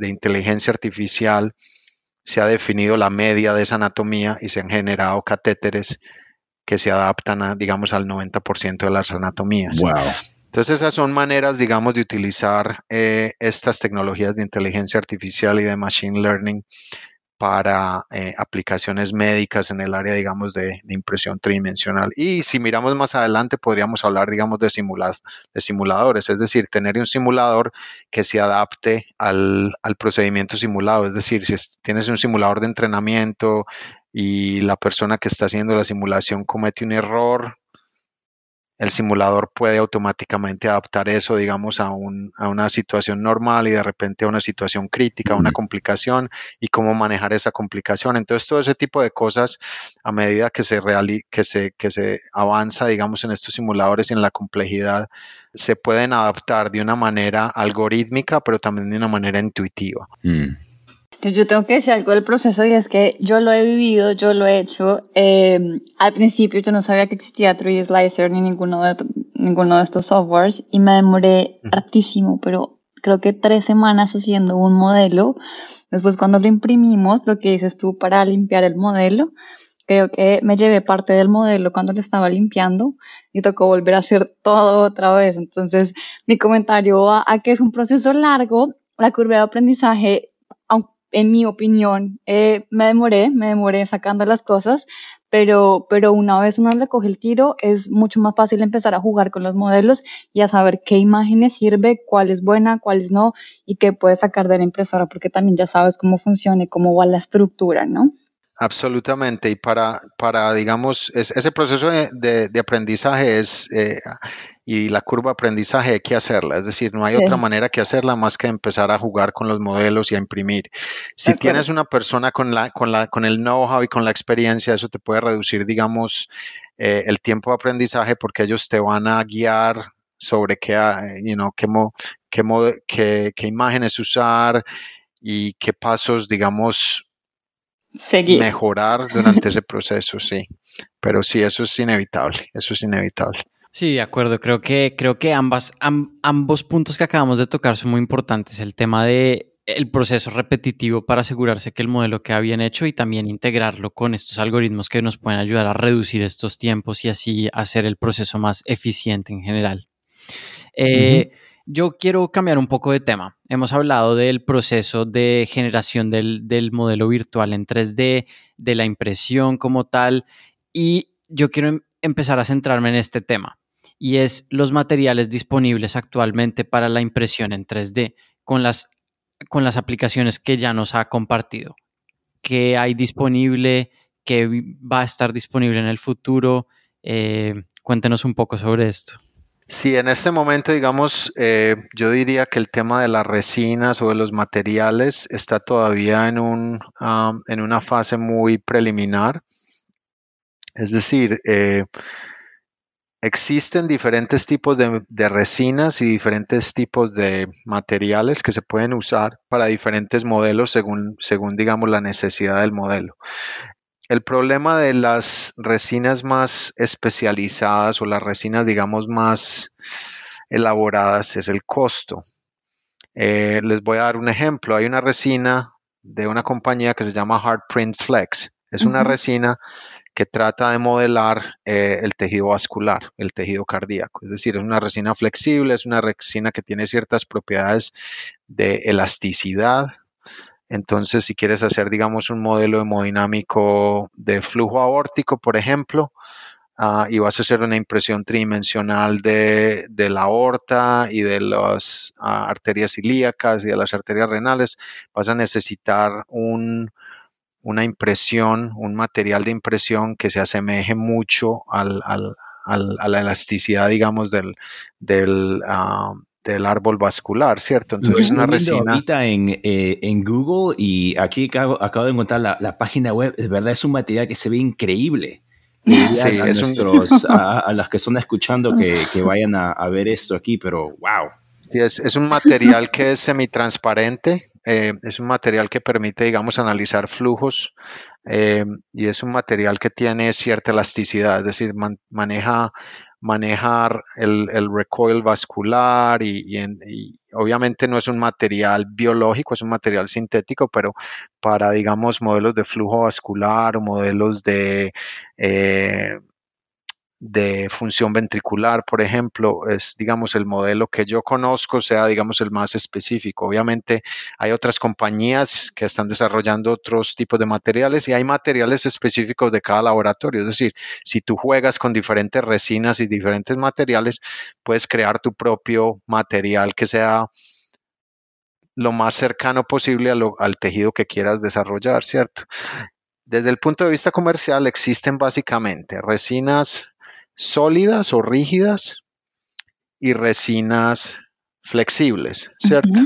inteligencia artificial se ha definido la media de esa anatomía y se han generado catéteres que se adaptan, a, digamos, al 90% de las anatomías. Entonces esas son maneras, digamos, de utilizar eh, estas tecnologías de inteligencia artificial y de machine learning para eh, aplicaciones médicas en el área, digamos, de, impresión tridimensional. Y si miramos más adelante, podríamos hablar, digamos, de, de simuladores, es decir, tener un simulador que se adapte al, procedimiento simulado. Es decir, si tienes un simulador de entrenamiento y la persona que está haciendo la simulación comete un error, el simulador puede automáticamente adaptar eso, digamos, a, una situación normal y de repente a una situación crítica, a una complicación y cómo manejar esa complicación. Entonces, todo ese tipo de cosas, a medida que se, que se, que se avanza, digamos, en estos simuladores y en la complejidad, se pueden adaptar de una manera algorítmica, pero también de una manera intuitiva. Mm. Yo tengo que decir algo del proceso y es que yo lo he vivido, yo lo he hecho. Eh, al principio yo no sabía que existía 3D Slicer ni ninguno de, ninguno de estos softwares y me demoré hartísimo, pero creo que tres semanas haciendo un modelo. Después cuando lo imprimimos, lo que dices tú para limpiar el modelo, creo que me llevé parte del modelo cuando lo estaba limpiando y tocó volver a hacer todo otra vez. Entonces, mi comentario a, a que es un proceso largo, la curva de aprendizaje en mi opinión, eh, me demoré, me demoré sacando las cosas, pero, pero una vez uno le coge el tiro, es mucho más fácil empezar a jugar con los modelos y a saber qué imágenes sirve, cuál es buena, cuál es no, y qué puedes sacar de la impresora, porque también ya sabes cómo funciona y cómo va la estructura, ¿no? Absolutamente, y para, para digamos, ese proceso de, aprendizaje es, eh, y la curva de aprendizaje hay que hacerla, es decir, no hay otra manera que hacerla más que empezar a jugar con los modelos y a imprimir. Si tienes una persona con, la, con, la, con el know-how y con la experiencia, eso te puede reducir, digamos, eh, el tiempo de aprendizaje porque ellos te van a guiar sobre qué, ah, you know, qué, qué, qué imágenes usar y qué pasos, digamos, mejorar durante ese [LAUGHS] proceso, sí. Pero sí, eso es inevitable, eso es inevitable. Sí, de acuerdo. Creo que, creo que ambas, ambos puntos que acabamos de tocar son muy importantes. El tema de el proceso repetitivo para asegurarse que el modelo queda bien hecho y también integrarlo con estos algoritmos que nos pueden ayudar a reducir estos tiempos y así hacer el proceso más eficiente en general. Eh, yo quiero cambiar un poco de tema. Hemos hablado del proceso de generación del, modelo virtual en 3D, de la impresión como tal, y yo quiero em, empezar a centrarme en este tema, y es los materiales disponibles actualmente para la impresión en 3D con las, con las aplicaciones que ya nos ha compartido. ¿Qué hay disponible? ¿Qué va a estar disponible en el futuro? Eh, cuéntenos un poco sobre esto. Sí, en este momento, digamos, eh, yo diría que el tema de las resinas o de los materiales está todavía en, un, en una fase muy preliminar. Es decir, eh, existen diferentes tipos de, de, resinas y diferentes tipos de materiales que se pueden usar para diferentes modelos según, según digamos, la necesidad del modelo el problema de las resinas más especializadas o las resinas, digamos, más elaboradas es el costo. Eh, les voy a dar un ejemplo. Hay una resina de una compañía que se llama Hard Print Flex. Es una resina que trata de modelar eh, el tejido vascular, el tejido cardíaco. Es decir, es una resina flexible, es una resina que tiene ciertas propiedades de elasticidad, entonces, si quieres hacer, digamos, un modelo hemodinámico de flujo aórtico, por ejemplo, ah, y vas a hacer una impresión tridimensional de, la aorta y de las ah, arterias ilíacas y de las arterias renales, vas a necesitar una impresión, un material de impresión que se asemeje mucho a la elasticidad, digamos, del, del, ah, del árbol vascular, ¿cierto? Entonces, es una resina. ahorita en, eh, en, Google y aquí acabo, acabo de encontrar la, la, página web. Es verdad, es un material que se ve increíble. Sí, a, es nuestros, [LAUGHS] a, las que están escuchando que, que vayan a, a, ver esto aquí, pero wow. Sí, es, es un material que es semitransparente, eh, es un material que permite, digamos, analizar flujos eh, y es un material que tiene cierta elasticidad, es decir, maneja manejar el, recoil vascular y, obviamente no es un material biológico, es un material sintético, pero para, digamos, modelos de flujo vascular o modelos de eh, de función ventricular, por ejemplo, es, digamos, el modelo que yo conozco sea, digamos, el más específico. Obviamente hay otras compañías que están desarrollando otros tipos de materiales y hay materiales específicos de cada laboratorio. Es decir, si tú juegas con diferentes resinas y diferentes materiales, puedes crear tu propio material que sea lo más cercano posible al tejido que quieras desarrollar, ¿cierto? Desde el punto de vista comercial existen básicamente resinas sólidas o rígidas y resinas flexibles, ¿cierto?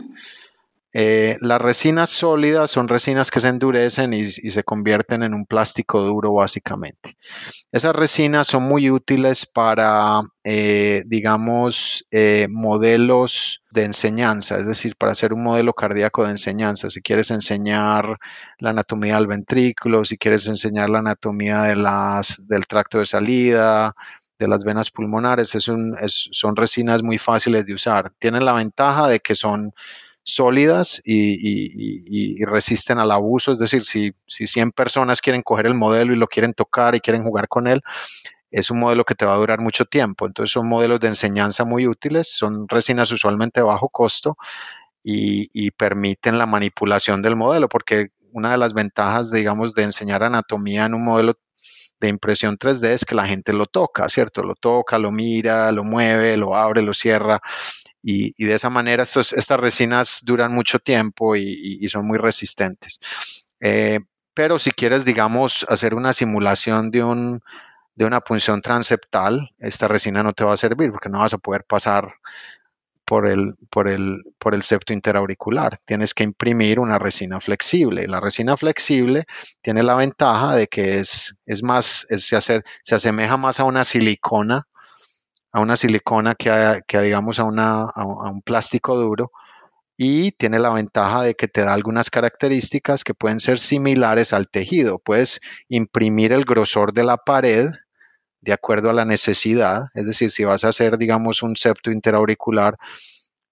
Eh, las resinas sólidas son resinas que se endurecen y, se convierten en un plástico duro básicamente. Esas resinas son muy útiles para, eh, digamos, eh, modelos de enseñanza, es decir, para hacer un modelo cardíaco de enseñanza. Si quieres enseñar la anatomía del ventrículo, si quieres enseñar la anatomía del tracto de salida, de las venas pulmonares, son resinas muy fáciles de usar. Tienen la ventaja de que son sólidas y, resisten al abuso. Es decir, si, si 100 personas quieren coger el modelo y lo quieren tocar y quieren jugar con él, es un modelo que te va a durar mucho tiempo. Entonces son modelos de enseñanza muy útiles, son resinas usualmente de bajo costo y, permiten la manipulación del modelo, porque una de las ventajas, digamos, de enseñar anatomía en un modelo de impresión 3D es que la gente lo toca, ¿cierto? Lo toca, lo mira, lo mueve, lo abre, lo cierra y, de esa manera estas resinas duran mucho tiempo y, son muy resistentes. Eh, pero si quieres, digamos, hacer una simulación de, un, de una punción transeptal, esta resina no te va a servir porque no vas a poder pasar por el, por el, por el septo interauricular. Tienes que imprimir una resina flexible. La resina flexible tiene la ventaja de que es, es más, se, hace, se asemeja más a una silicona a una silicona que a, digamos a, un plástico duro y tiene la ventaja de que te da algunas características que pueden ser similares al tejido. Puedes imprimir el grosor de la pared de acuerdo a la necesidad, es decir, si vas a hacer, digamos, un septo interauricular,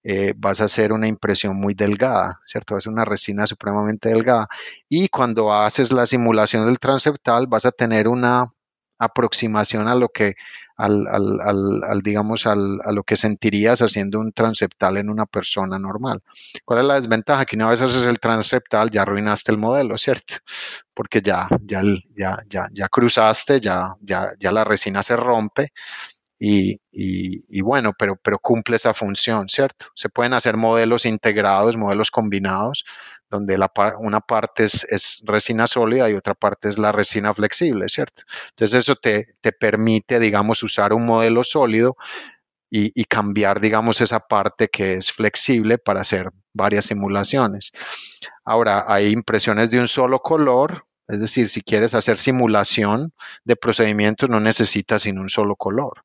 eh, vas a hacer una impresión muy delgada, ¿cierto? Es una resina supremamente delgada. Y cuando haces la simulación del transeptal, vas a tener una aproximación a lo que, al, digamos, a lo que sentirías haciendo un transeptal en una persona normal. ¿Cuál es la desventaja? Que una vez haces el transeptal ya arruinaste el modelo, ¿cierto? Porque ya, ya, ya, ya, ya cruzaste, ya, ya, ya la resina se rompe y, bueno, pero, pero cumple esa función, ¿cierto? Se pueden hacer modelos integrados, modelos combinados, donde una parte es, resina sólida y otra parte es la resina flexible, ¿cierto? Entonces eso te, permite, digamos, usar un modelo sólido y, y, cambiar, digamos, esa parte que es flexible para hacer varias simulaciones. Ahora, hay impresiones de un solo color, es decir, si quieres hacer simulación de procedimientos, no necesitas sino un solo color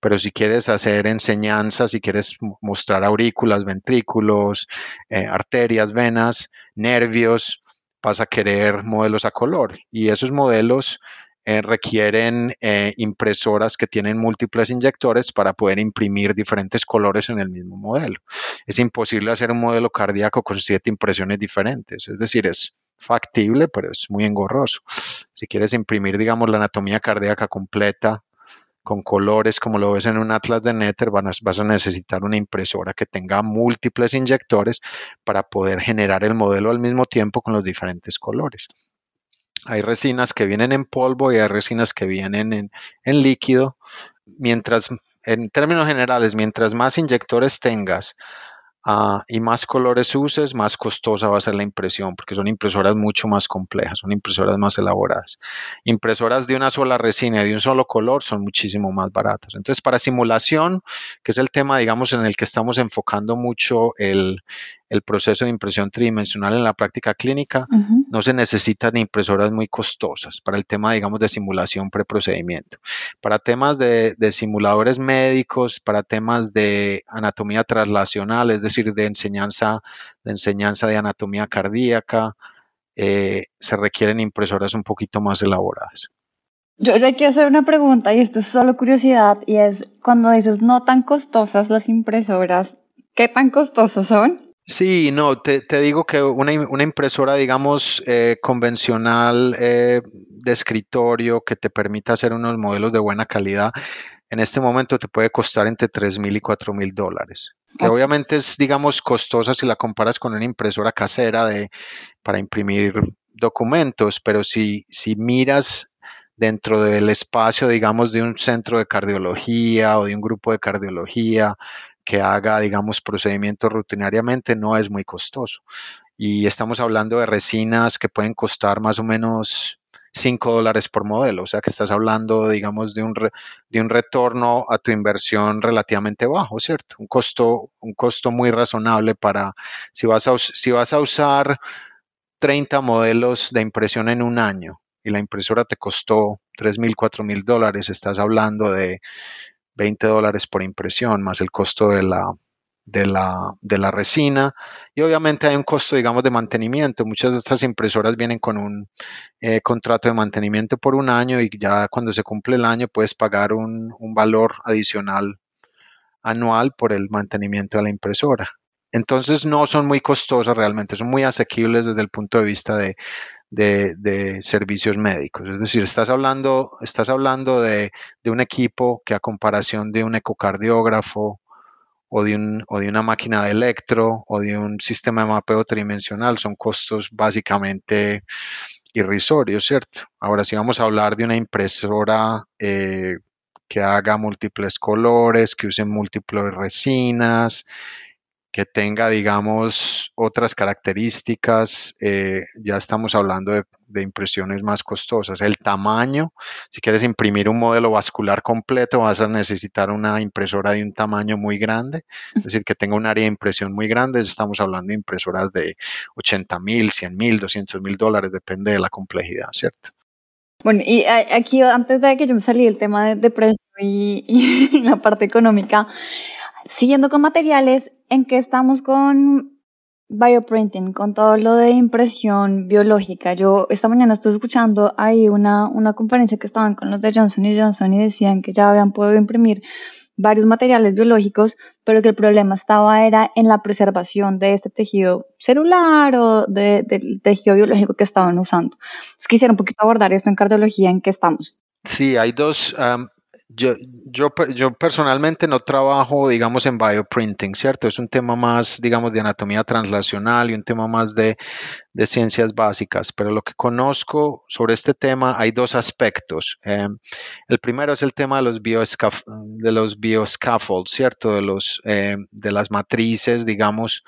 pero si quieres hacer enseñanza, si quieres mostrar aurículas, ventrículos, eh, arterias, venas, nervios, vas a querer modelos a color. Y esos modelos eh, requieren eh, impresoras que tienen múltiples inyectores para poder imprimir diferentes colores en el mismo modelo. Es imposible hacer un modelo cardíaco con siete impresiones diferentes. Es decir, es factible, pero es muy engorroso. Si quieres imprimir, digamos, la anatomía cardíaca completa con colores como lo ves en un atlas de Nether, vas a necesitar una impresora que tenga múltiples inyectores para poder generar el modelo al mismo tiempo con los diferentes colores. Hay resinas que vienen en polvo y hay resinas que vienen en, en líquido. Mientras, en términos generales, mientras más inyectores tengas, Ah, y más colores uses, más costosa va a ser la impresión, porque son impresoras mucho más complejas, son impresoras más elaboradas. Impresoras de una sola resina de un solo color son muchísimo más baratas. Entonces, para simulación, que es el tema, digamos, en el que estamos enfocando mucho el, el proceso de impresión tridimensional en la práctica clínica, no se necesitan impresoras muy costosas para el tema, digamos, de simulación preprocedimiento. Para temas de, simuladores médicos, para temas de anatomía traslacional, es decir, de enseñanza de, enseñanza de anatomía cardíaca, eh, se requieren impresoras un poquito más elaboradas. Yo le quiero hacer una pregunta y esto es solo curiosidad y es cuando dices no tan costosas las impresoras, ¿qué tan costosas son? Sí, no, te, digo que una, impresora, digamos, eh, convencional eh, de escritorio que te permita hacer unos modelos de buena calidad, en este momento te puede costar entre 3 mil y 4 mil dólares. Que obviamente es, digamos, costosa si la comparas con una impresora casera de, para imprimir documentos, pero si, si miras dentro del espacio, digamos, de un centro de cardiología o de un grupo de cardiología que haga, digamos, procedimientos rutinariamente no es muy costoso. Y estamos hablando de resinas que pueden costar más o menos 5 dólares por modelo, o sea que estás hablando, digamos, de un, de un retorno a tu inversión relativamente bajo, ¿cierto? Un costo, un costo muy razonable para, si vas a, si vas a usar 30 modelos de impresión en un año y la impresora te costó 3 mil, 4 mil dólares, estás hablando de 20 dólares por impresión más el costo de la, de la, de la resina y obviamente hay un costo, digamos, de mantenimiento. Muchas de estas impresoras vienen con un eh, contrato de mantenimiento por un año y ya cuando se cumple el año puedes pagar un, un valor adicional anual por el mantenimiento de la impresora. Entonces no son muy costosas realmente, son muy asequibles desde el punto de vista de, de, de servicios médicos. Es decir, estás hablando, estás hablando de, de, un equipo que a comparación de un ecocardiógrafo o de, un, o de una máquina de electro o de un sistema de mapeo tridimensional son costos básicamente irrisorios, ¿cierto? Ahora, si vamos a hablar de una impresora eh, que haga múltiples colores, que use múltiples resinas, que tenga, digamos, otras características, eh, ya estamos hablando de, impresiones más costosas. El tamaño, si quieres imprimir un modelo vascular completo, vas a necesitar una impresora de un tamaño muy grande, es decir, que tenga un área de impresión muy grande. Estamos hablando de impresoras de 80 mil, 100 mil, 200 mil dólares, depende de la complejidad, ¿cierto? Bueno, y aquí antes de que yo me salí el tema de, precio [LAUGHS] y la parte económica, Siguiendo con materiales, ¿en qué estamos con bioprinting, con todo lo de impresión biológica? Yo esta mañana estuve escuchando ahí una, una conferencia que estaban con los de Johnson y Johnson y decían que ya habían podido imprimir varios materiales biológicos, pero que el problema estaba era en la preservación de este tejido celular o de, del tejido biológico que estaban usando. Entonces, quisiera un poquito abordar esto en cardiología, ¿en qué estamos? Sí, hay dos, yo, yo, yo, personalmente no trabajo, digamos, en bioprinting, ¿cierto? Es un tema más, digamos, de anatomía translacional y un tema más de, de ciencias básicas, pero lo que conozco sobre este tema hay dos aspectos. Eh, el primero es el tema de los, bioscaf de los bioscaffolds, ¿cierto? De, los, eh, de las matrices, digamos,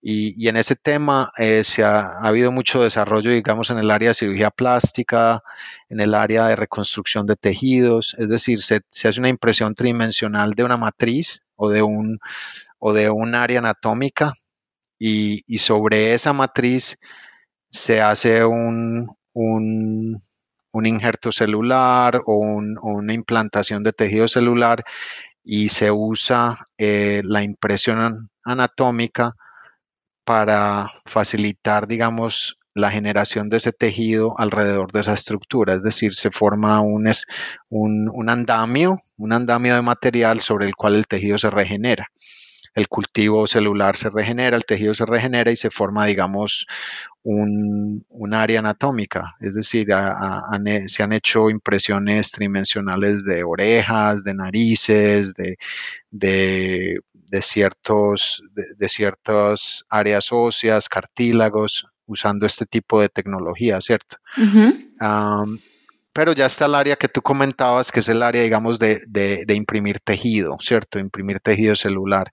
y, en ese tema eh, se ha, habido mucho desarrollo, digamos, en el área de cirugía plástica, en el área de reconstrucción de tejidos, es decir, se, hace una impresión tridimensional de una matriz o de un, o de un área anatómica y, sobre esa matriz se hace un, un, injerto celular o, una implantación de tejido celular y se usa eh, la impresión anatómica para facilitar, digamos, la generación de ese tejido alrededor de esa estructura, es decir, se forma un, andamio, un andamio de material sobre el cual el tejido se regenera. El cultivo celular se regenera, el tejido se regenera y se forma, digamos, un, área anatómica. Es decir, se han hecho impresiones tridimensionales de orejas, de narices, de, ciertos, de, ciertas áreas óseas, cartílagos, usando este tipo de tecnología, ¿cierto? pero ya está el área que tú comentabas, que es el área, digamos, de, de imprimir tejido, ¿cierto? Imprimir tejido celular.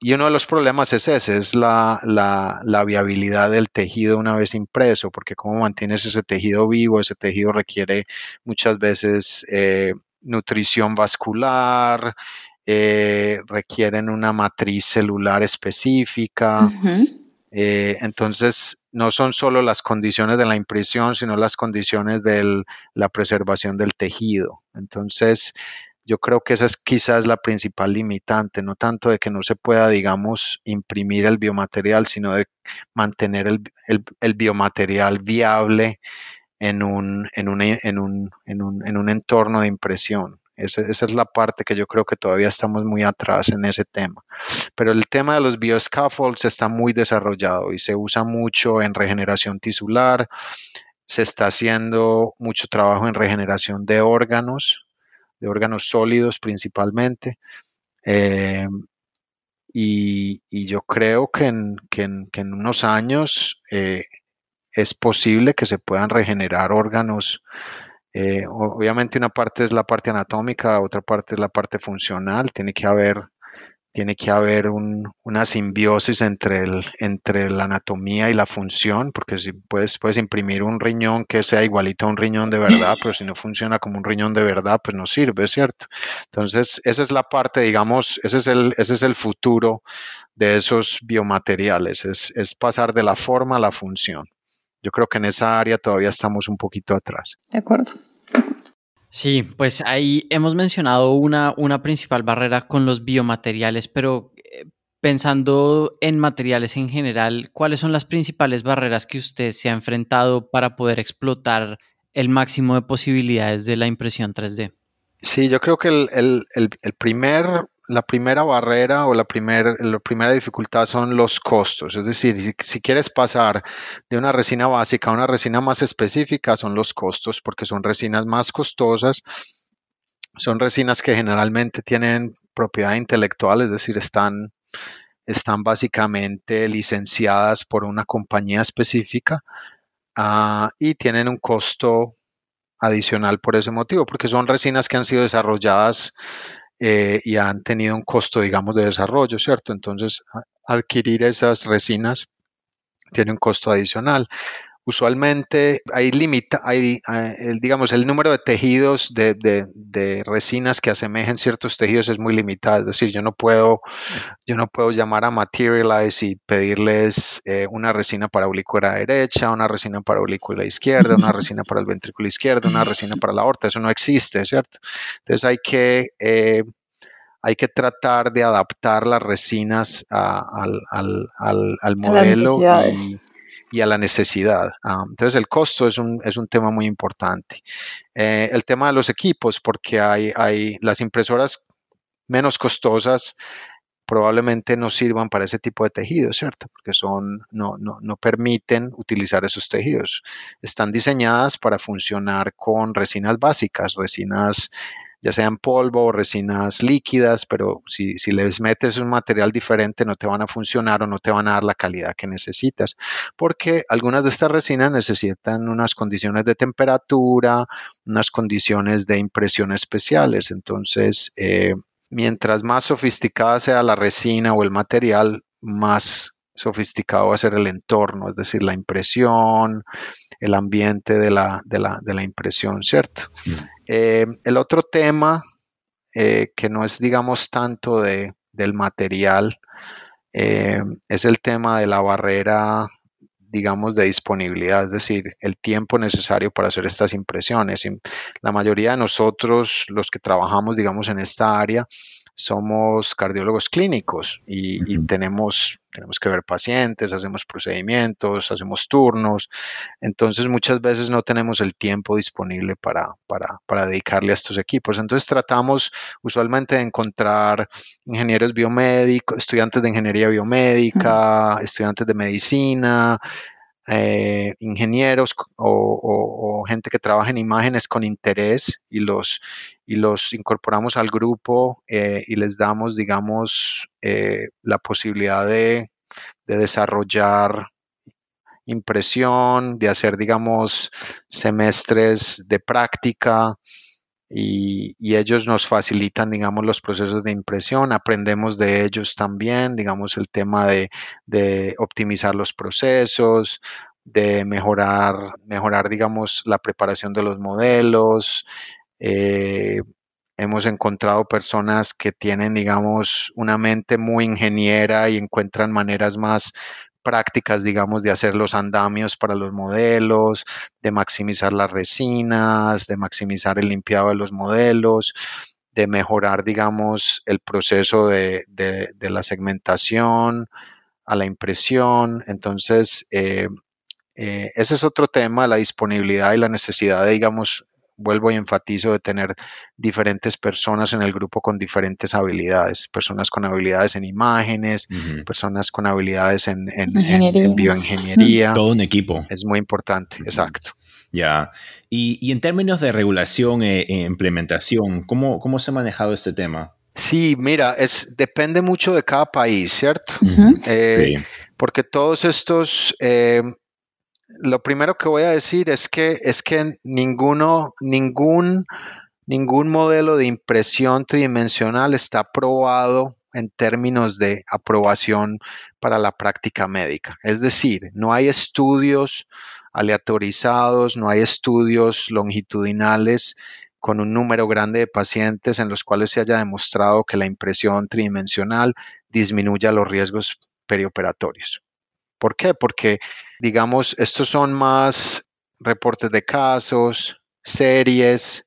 y uno de los problemas es ese, es la, la, la, viabilidad del tejido una vez impreso, porque cómo mantienes ese tejido vivo, ese tejido requiere muchas veces eh, nutrición vascular, eh, requieren una matriz celular específica. Eh, entonces, no son solo las condiciones de la impresión, sino las condiciones de la preservación del tejido. Entonces, yo creo que esa es quizás la principal limitante, no tanto de que no se pueda, digamos, imprimir el biomaterial, sino de mantener el, biomaterial viable en un, en, en, un, en un entorno de impresión. Esa, es la parte que yo creo que todavía estamos muy atrás en ese tema. Pero el tema de los bioscaffolds está muy desarrollado y se usa mucho en regeneración tisular. Se está haciendo mucho trabajo en regeneración de órganos, de órganos sólidos principalmente. Eh, y, yo creo que en, unos años eh, es posible que se puedan regenerar órganos eh, obviamente una parte es la parte anatómica, otra parte es la parte funcional. Tiene que haber, tiene que haber una simbiosis entre, el, entre la anatomía y la función, porque si puedes, puedes imprimir un riñón que sea igualito a un riñón de verdad, pero si no funciona como un riñón de verdad, pues no sirve, ¿cierto? Entonces, esa es la parte, digamos, ese es el, ese es el futuro de esos biomateriales, es, es pasar de la forma a la función. Yo creo que en esa área todavía estamos un poquito atrás. De acuerdo. Sí, pues ahí hemos mencionado una, una principal barrera con los biomateriales, pero eh, pensando en materiales en general, ¿cuáles son las principales barreras que usted se ha enfrentado para poder explotar el máximo de posibilidades de la impresión 3D? Sí, yo creo que el, el primer la primera barrera o la, la primera dificultad son los costos. Es decir, si, quieres pasar de una resina básica a una resina más específica, son los costos, porque son resinas más costosas. Son resinas que generalmente tienen propiedad intelectual, es decir, están, están básicamente licenciadas por una compañía específica ah, y tienen un costo adicional por ese motivo, porque son resinas que han sido desarrolladas eh, y han tenido un costo, digamos, de desarrollo, ¿cierto? Entonces, adquirir esas resinas tiene un costo adicional. Usualmente hay limita, hay, eh, el, digamos, el número de tejidos de, de, resinas que asemejen ciertos tejidos es muy limitado. Es decir, yo no puedo, yo no puedo llamar a Materialize y pedirles eh, una resina para aurícula derecha, una resina para aurícula izquierda, una [LAUGHS] resina para el ventrículo izquierdo, una resina para la aorta. Eso no existe, ¿cierto? Entonces hay que eh, hay que tratar de adaptar las resinas al, al, al, al, modelo y, y a la necesidad. Ah, entonces el costo es un, es un tema muy importante. Eh, el tema de los equipos, porque hay, hay las impresoras menos costosas probablemente no sirvan para ese tipo de tejidos, ¿cierto? Porque son, no, no, no permiten utilizar esos tejidos. Están diseñadas para funcionar con resinas básicas, resinas ya sean polvo o resinas líquidas, pero si, les metes un material diferente no te van a funcionar o no te van a dar la calidad que necesitas, porque algunas de estas resinas necesitan unas condiciones de temperatura, unas condiciones de impresión especiales. Entonces, eh, mientras más sofisticada sea la resina o el material, más sofisticado va a ser el entorno, es decir, la impresión, el ambiente de la, de la, impresión, ¿cierto? Mm. Eh, el otro tema eh, que no es, digamos, tanto de, del material, eh, es el tema de la barrera, digamos, de disponibilidad, es decir, el tiempo necesario para hacer estas impresiones. La mayoría de nosotros, los que trabajamos, digamos, en esta área, somos cardiólogos clínicos y, tenemos, tenemos que ver pacientes, hacemos procedimientos, hacemos turnos, entonces muchas veces no tenemos el tiempo disponible para, para, dedicarle a estos equipos. Entonces tratamos usualmente de encontrar ingenieros biomédicos, estudiantes de ingeniería biomédica, estudiantes de medicina, eh, ingenieros o, gente que trabaja en imágenes con interés y los, y los incorporamos al grupo eh, y les damos, digamos, eh, la posibilidad de, desarrollar impresión, de hacer, digamos, semestres de práctica. Y, ellos nos facilitan, digamos, los procesos de impresión, aprendemos de ellos también, digamos, el tema de, de optimizar los procesos, de mejorar, mejorar, digamos, la preparación de los modelos, eh, hemos encontrado personas que tienen, digamos, una mente muy ingeniera y encuentran maneras más prácticas, digamos, de hacer los andamios para los modelos, de maximizar las resinas, de maximizar el limpiado de los modelos, de mejorar, digamos, el proceso de, la segmentación a la impresión. Entonces, eh, eh, ese es otro tema, la disponibilidad y la necesidad de, digamos, vuelvo y enfatizo de tener diferentes personas en el grupo con diferentes habilidades, personas con habilidades en imágenes, personas con habilidades en, bioingeniería. Todo un equipo. Es muy importante, exacto. Ya. Y, en términos de regulación e, e, implementación, ¿cómo, ¿cómo se ha manejado este tema? Sí, mira, es, depende mucho de cada país, ¿cierto? Eh, porque todos estos eh, lo primero que voy a decir es que, es que ninguno, ningún, ningún modelo de impresión tridimensional está probado en términos de aprobación para la práctica médica. Es decir, no hay estudios aleatorizados, no hay estudios longitudinales con un número grande de pacientes en los cuales se haya demostrado que la impresión tridimensional disminuya los riesgos perioperatorios. ¿Por qué? Porque, digamos, estos son más reportes de casos, series,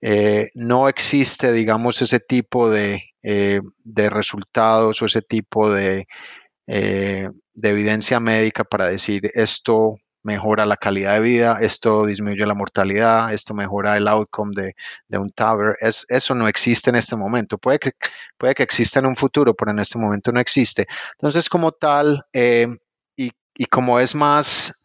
eh, no existe, digamos, ese tipo de, eh, resultados o ese tipo de, eh, de, evidencia médica para decir esto mejora la calidad de vida, esto disminuye la mortalidad, esto mejora el outcome de, un TAVR. Es, eso no existe en este momento. Puede que, puede que exista en un futuro, pero en este momento no existe. Entonces, como tal, y, y como es más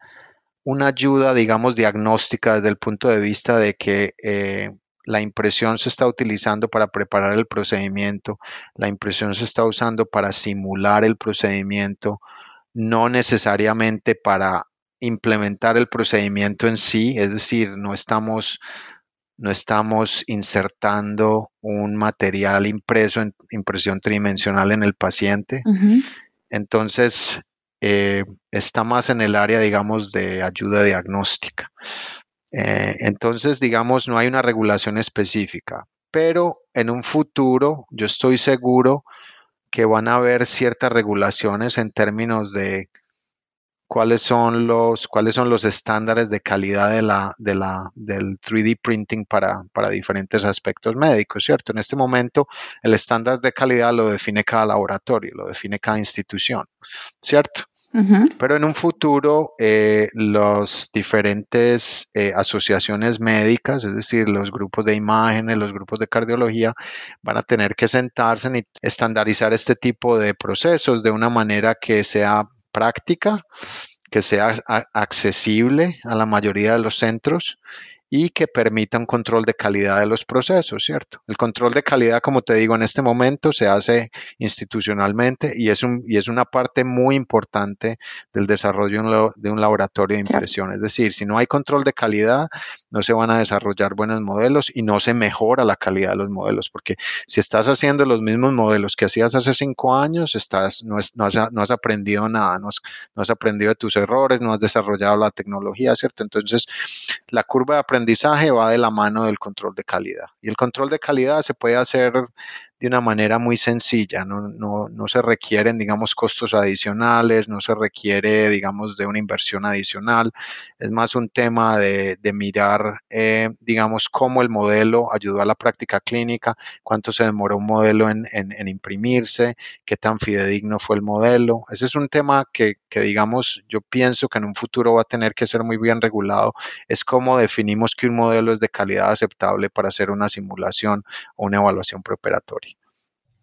una ayuda, digamos, diagnóstica desde el punto de vista de que eh, la impresión se está utilizando para preparar el procedimiento, la impresión se está usando para simular el procedimiento, no necesariamente para implementar el procedimiento en sí, es decir, no estamos, no estamos insertando un material impreso en impresión tridimensional en el paciente. Entonces, eh, está más en el área, digamos, de ayuda diagnóstica. Eh, entonces, digamos, no hay una regulación específica, pero en un futuro yo estoy seguro que van a haber ciertas regulaciones en términos de cuáles son los, cuáles son los estándares de calidad de la, de la, del 3D printing para, para diferentes aspectos médicos, ¿cierto? En este momento el estándar de calidad lo define cada laboratorio, lo define cada institución, ¿cierto? Pero en un futuro, eh, las diferentes eh, asociaciones médicas, es decir, los grupos de imágenes, los grupos de cardiología, van a tener que sentarse y estandarizar este tipo de procesos de una manera que sea práctica, que sea accesible a la mayoría de los centros y que permita un control de calidad de los procesos, ¿cierto? El control de calidad, como te digo, en este momento se hace institucionalmente y es, un, y es una parte muy importante del desarrollo de un laboratorio de impresión. Es decir, si no hay control de calidad, no se van a desarrollar buenos modelos y no se mejora la calidad de los modelos, porque si estás haciendo los mismos modelos que hacías hace cinco años, estás, no, no, has, aprendido nada, no has, no has aprendido de tus errores, no has desarrollado la tecnología, ¿cierto? Entonces, la curva de aprendizaje aprendizaje va de la mano del control de calidad. Y el control de calidad se puede hacer de una manera muy sencilla, no, no, no, se requieren, digamos, costos adicionales, no se requiere, digamos, de una inversión adicional, es más un tema de, de mirar, eh, digamos, cómo el modelo ayudó a la práctica clínica, cuánto se demoró un modelo en, en, en, imprimirse, qué tan fidedigno fue el modelo. Ese es un tema que, que, digamos, yo pienso que en un futuro va a tener que ser muy bien regulado, es cómo definimos que un modelo es de calidad aceptable para hacer una simulación o una evaluación preoperatoria.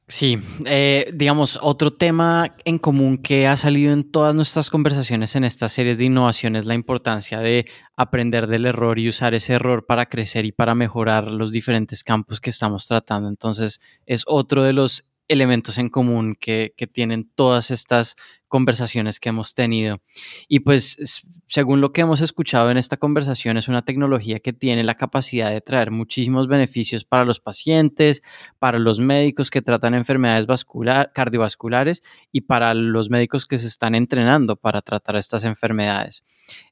Sí, eh, digamos, otro tema en común que ha salido en todas nuestras conversaciones en estas series de innovación es la importancia de aprender del error y usar ese error para crecer y para mejorar los diferentes campos que estamos tratando. Entonces, es otro de los elementos en común que, tienen todas estas conversaciones que hemos tenido. Y pues, según lo que hemos escuchado en esta conversación, es una tecnología que tiene la capacidad de traer muchísimos beneficios para los pacientes, para los médicos que tratan enfermedades vascular, cardiovasculares y para los médicos que se están entrenando para tratar estas enfermedades.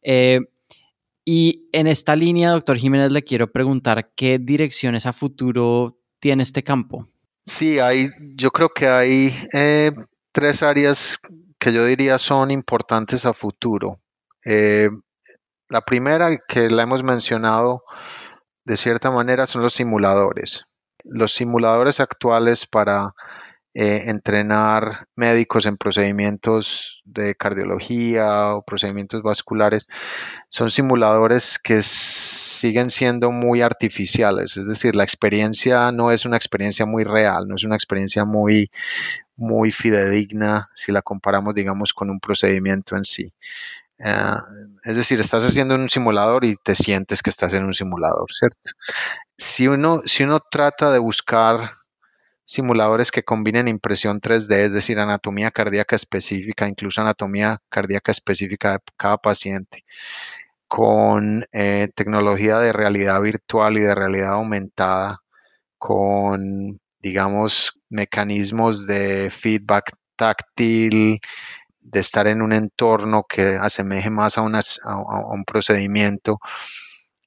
Eh, y en esta línea, doctor Jiménez, le quiero preguntar qué direcciones a futuro tiene este campo. Sí, hay, yo creo que hay eh, tres áreas que yo diría son importantes a futuro. Eh, la primera, que la hemos mencionado de cierta manera, son los simuladores. Los simuladores actuales para eh, entrenar médicos en procedimientos de cardiología o procedimientos vasculares son simuladores que siguen siendo muy artificiales, es decir, la experiencia no es una experiencia muy real, no es una experiencia muy, muy fidedigna si la comparamos, digamos, con un procedimiento en sí. Eh, es decir, estás haciendo un simulador y te sientes que estás en un simulador, ¿cierto? Si uno, si uno trata de buscar simuladores que combinen impresión 3D, es decir, anatomía cardíaca específica, incluso anatomía cardíaca específica de cada paciente, con eh, tecnología de realidad virtual y de realidad aumentada, con digamos, mecanismos de feedback táctil, de estar en un entorno que asemeje más a, un procedimiento,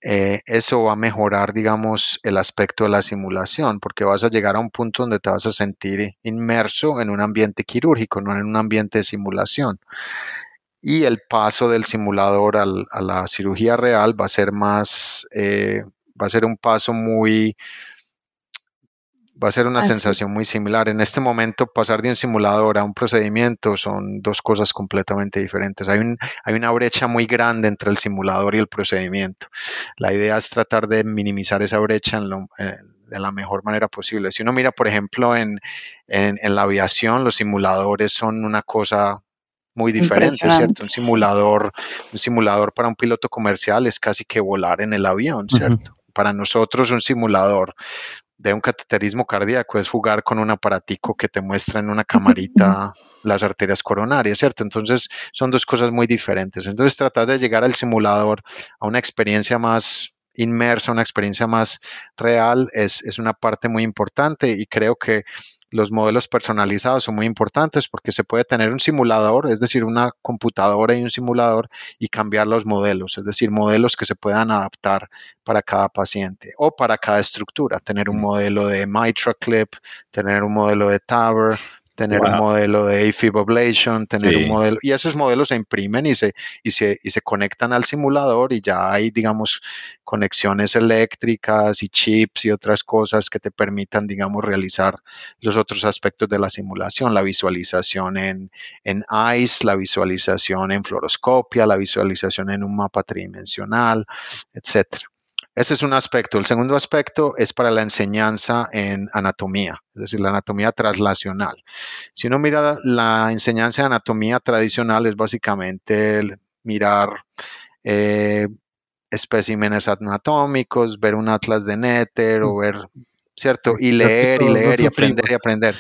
eh, eso va a mejorar, digamos, el aspecto de la simulación, porque vas a llegar a un punto donde te vas a sentir inmerso en un ambiente quirúrgico, no en un ambiente de simulación. Y el paso del simulador a la cirugía real va a ser más, eh, va a ser un paso muy, va a ser una sensación muy similar. En este momento, pasar de un simulador a un procedimiento son dos cosas completamente diferentes. Hay, un, hay una brecha muy grande entre el simulador y el procedimiento. La idea es tratar de minimizar esa brecha en de la mejor manera posible. Si uno mira, por ejemplo, en, en, la aviación, los simuladores son una cosa muy diferente, ¿cierto? Un simulador, un simulador para un piloto comercial es casi que volar en el avión, ¿cierto? Para nosotros un simulador de un cateterismo cardíaco es jugar con un aparatico que te muestra en una camarita [LAUGHS] las arterias coronarias, ¿cierto? Entonces son dos cosas muy diferentes. Entonces tratar de llegar al simulador a una experiencia más inmersa, una experiencia más real, es, es una parte muy importante y creo que los modelos personalizados son muy importantes porque se puede tener un simulador, es decir, una computadora y un simulador y cambiar los modelos, es decir, modelos que se puedan adaptar para cada paciente o para cada estructura, tener un modelo de MitraClip, tener un modelo de TAVR, tener un modelo de AFib ablation, tener un modelo, y esos modelos se imprimen y se, y, se, y se conectan al simulador y ya hay, digamos, conexiones eléctricas y chips y otras cosas que te permitan, digamos, realizar los otros aspectos de la simulación, la visualización en, en ICE, la visualización en fluoroscopia, la visualización en un mapa tridimensional, etcétera. Ese es un aspecto. El segundo aspecto es para la enseñanza en anatomía, es decir, la anatomía traslacional. Si uno mira la enseñanza de anatomía tradicional, es básicamente mirar eh, especímenes anatómicos, ver un atlas de Netter o ver ¿cierto? Y leer y leer y aprender y aprender.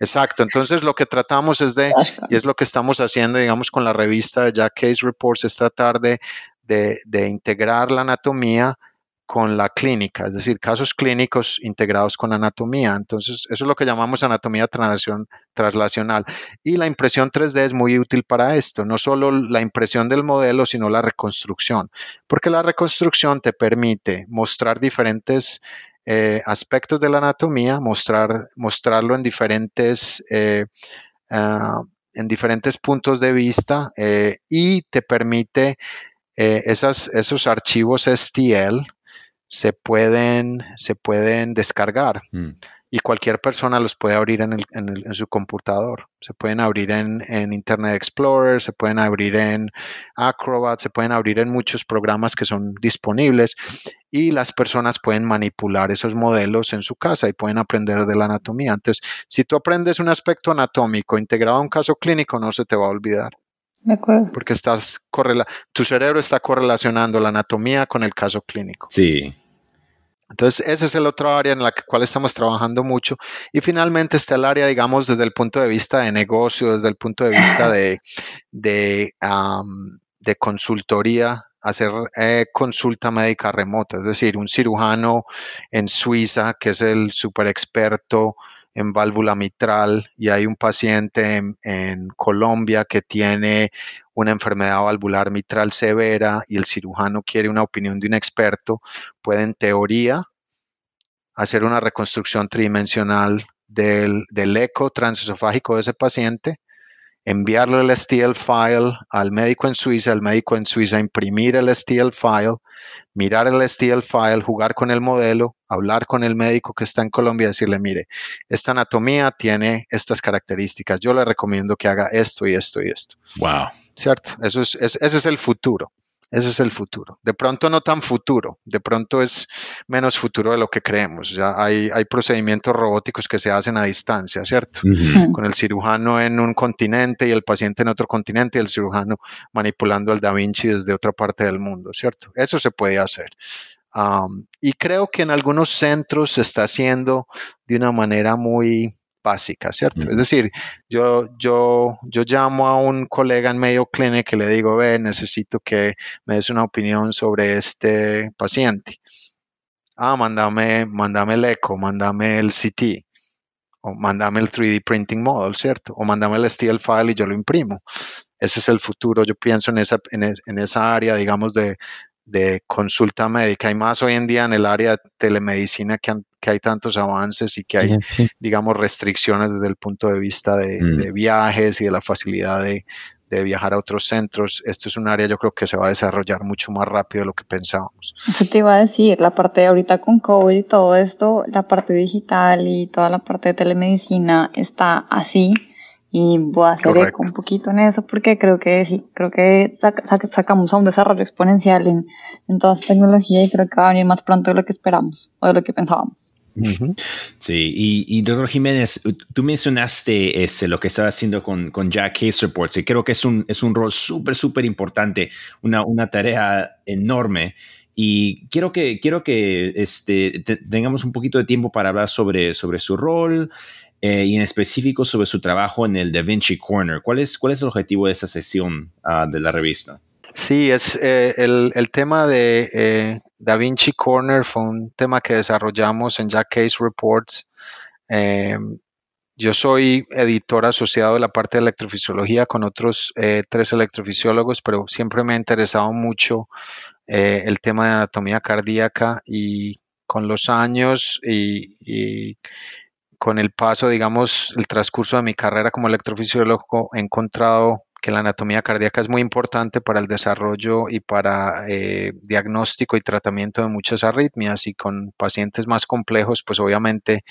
Exacto. Entonces lo que tratamos es de, [LAUGHS] y es lo que estamos haciendo, digamos, con la revista de Jack Case Reports esta tarde, de, de integrar la anatomía con la clínica, es decir, casos clínicos integrados con anatomía. Entonces, eso es lo que llamamos anatomía traslacional. Y la impresión 3D es muy útil para esto, no solo la impresión del modelo, sino la reconstrucción, porque la reconstrucción te permite mostrar diferentes eh, aspectos de la anatomía, mostrar, mostrarlo en diferentes... Eh, ah, en diferentes puntos de vista eh, y te permite esos archivos STL, se pueden, se pueden descargar mm. y cualquier persona los puede abrir en, el, en, su computador. Se pueden abrir en, Internet Explorer, se pueden abrir en Acrobat, se pueden abrir en muchos programas que son disponibles y las personas pueden manipular esos modelos en su casa y pueden aprender de la anatomía. Entonces, si tú aprendes un aspecto anatómico integrado a un caso clínico, no se te va a olvidar. De acuerdo. Porque estás correla tu cerebro está correlacionando la anatomía con el caso clínico. Sí. Entonces, ese es el otro área en la cual estamos trabajando mucho. Y finalmente está el área, digamos, desde el punto de vista de negocio, desde el punto de vista de, de, de consultoría, hacer eh, consulta médica remota. Es decir, un cirujano en Suiza, que es el super experto en válvula mitral y hay un paciente en, Colombia que tiene una enfermedad valvular mitral severa y el cirujano quiere una opinión de un experto, puede en teoría hacer una reconstrucción tridimensional del, del eco transesofágico de ese paciente enviarle el STL file al médico en Suiza, el médico en Suiza imprimir el STL file, mirar el STL file, jugar con el modelo, hablar con el médico que está en Colombia y decirle, mire, esta anatomía tiene estas características, yo le recomiendo que haga esto y esto y esto. Wow. ¿Cierto? Eso es, ese es el futuro. Ese es el futuro. De pronto no tan futuro, de pronto es menos futuro de lo que creemos. Ya hay, hay procedimientos robóticos que se hacen a distancia, ¿cierto? Con el cirujano en un continente y el paciente en otro continente y el cirujano manipulando al Da Vinci desde otra parte del mundo, ¿cierto? Eso se puede hacer. y creo que en algunos centros se está haciendo de una manera muy, básica, ¿cierto? Es decir, yo, yo, yo llamo a un colega en Mayo Clinic y le digo, ve, necesito que me des una opinión sobre este paciente. Ah, mándame, mándame el eco, mándame el CT. o mándame el 3D printing model, ¿cierto? O mándame el STL file y yo lo imprimo. Ese es el futuro, yo pienso en esa, en, esa área, digamos, de, consulta médica. Hay más hoy en día en el área de telemedicina que, que hay tantos avances y que hay, digamos, restricciones desde el punto de vista de, mm. de, viajes y de la facilidad de, de viajar a otros centros. Esto es un área yo creo que se va a desarrollar mucho más rápido de lo que pensábamos. Eso te iba a decir, la parte de ahorita con COVID y todo esto, la parte digital y toda la parte de telemedicina está así y voy a hacer eco un poquito en eso porque creo que sí, creo que sacamos a un desarrollo exponencial en, en toda esta tecnología y creo que va a venir más pronto de lo que esperamos o de lo que pensábamos. Sí, y, y, doctor Jiménez, tú mencionaste este, lo que estaba haciendo con, con Jack Case Reports y creo que es un, es un rol súper, súper importante, una, una tarea enorme. Y quiero que, quiero que este, tengamos un poquito de tiempo para hablar sobre, sobre su rol eh, y en específico sobre su trabajo en el Da Vinci Corner. ¿Cuál es, cuál es el objetivo de esta sesión ah, de la revista? Sí, es eh, el, el, tema de eh, Da Vinci Corner fue un tema que desarrollamos en Jack Case Reports. Em, yo soy editor asociado de la parte de electrofisiología con otros tres electrofisiólogos, pero siempre me ha interesado mucho el tema de anatomía cardíaca y con los años y, con el paso, digamos, el transcurso de mi carrera como electrofisiólogo, he encontrado que la anatomía cardíaca es muy importante para el desarrollo y para eh, diagnóstico y tratamiento de muchas arritmias y con pacientes más complejos, pues obviamente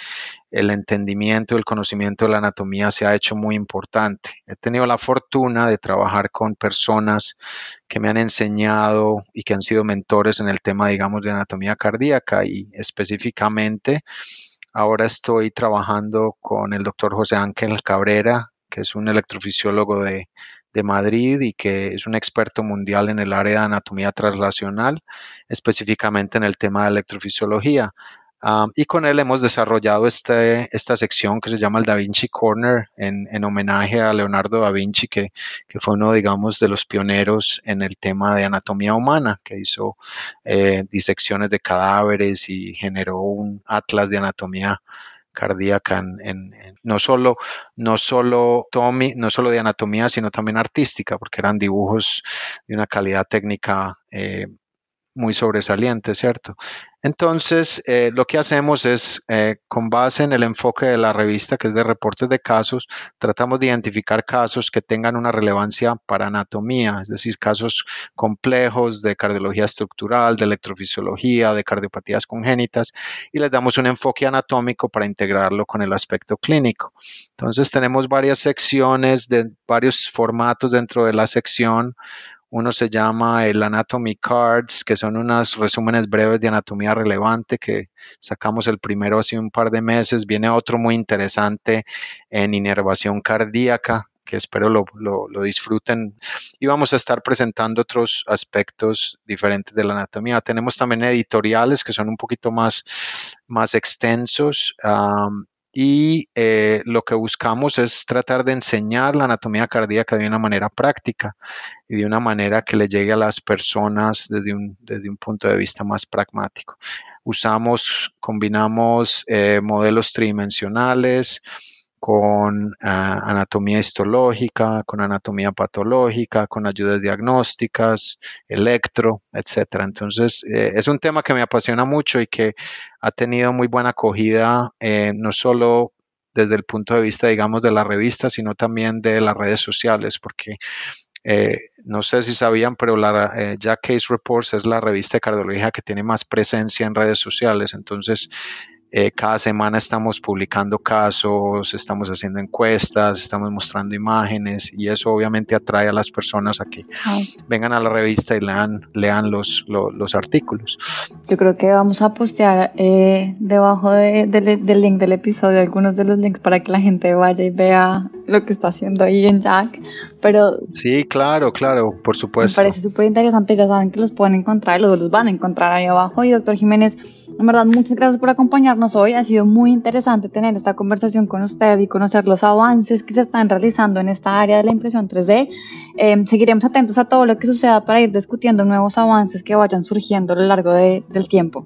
el entendimiento y el conocimiento de la anatomía se ha hecho muy importante. He tenido la fortuna de trabajar con personas que me han enseñado y que han sido mentores en el tema, digamos, de anatomía cardíaca y específicamente ahora estoy trabajando con el doctor José Ángel Cabrera, que es un electrofisiólogo de, de Madrid y que es un experto mundial en el área de anatomía translacional, específicamente en el tema de electrofisiología. Y con él hemos desarrollado este, esta sección que se llama el Da Vinci Corner en, en homenaje a Leonardo da Vinci, que, que, fue uno, digamos, de los pioneros en el tema de anatomía humana, que hizo eh, disecciones de cadáveres y generó un atlas de anatomía cardíaca en, no solo no solo no solo de anatomía sino también artística porque eran dibujos de una calidad técnica eh, muy sobresaliente, ¿cierto? Entonces, eh, lo que hacemos es, eh, con base en el enfoque de la revista, que es de reportes de casos, tratamos de identificar casos que tengan una relevancia para anatomía, es decir, casos complejos de cardiología estructural, de electrofisiología, de cardiopatías congénitas, y les damos un enfoque anatómico para integrarlo con el aspecto clínico. Entonces, tenemos varias secciones de varios formatos dentro de la sección uno se llama el Anatomy Cards, que son unos resúmenes breves de anatomía relevante que sacamos el primero hace un par de meses. Viene otro muy interesante en inervación cardíaca, que espero lo, disfruten. Y vamos a estar presentando otros aspectos diferentes de la anatomía. Tenemos también editoriales que son un poquito más, más extensos y eh, lo que buscamos es tratar de enseñar la anatomía cardíaca de una manera práctica y de una manera que le llegue a las personas desde un, desde un punto de vista más pragmático. Usamos, combinamos eh, modelos tridimensionales, con ah, anatomía histológica, con anatomía patológica, con ayudas diagnósticas, electro, etcétera. Entonces, eh, es un tema que me apasiona mucho y que ha tenido muy buena acogida, eh, no solo desde el punto de vista, digamos, de la revista, sino también de las redes sociales, porque eh, no sé si sabían, pero la Jack Case Reports es la revista de cardiología que tiene más presencia en redes sociales. Entonces, eh, cada semana estamos publicando casos, estamos haciendo encuestas, estamos mostrando imágenes y eso obviamente atrae a las personas a que vengan a la revista y lean, lean los, los, artículos. Yo creo que vamos a postear eh, debajo del link del episodio algunos de los links para que la gente vaya y vea lo que está haciendo ahí en Jack. Pero sí, claro, claro, por supuesto. Me parece súper interesante, ya saben que los pueden encontrar, los, los van a encontrar ahí abajo. Y doctor Jiménez, en verdad, muchas gracias por acompañarnos hoy. Ha sido muy interesante tener esta conversación con usted y conocer los avances que se están realizando en esta área de la impresión 3D. Em, seguiremos atentos a todo lo que suceda para ir discutiendo nuevos avances que vayan surgiendo a lo largo del tiempo.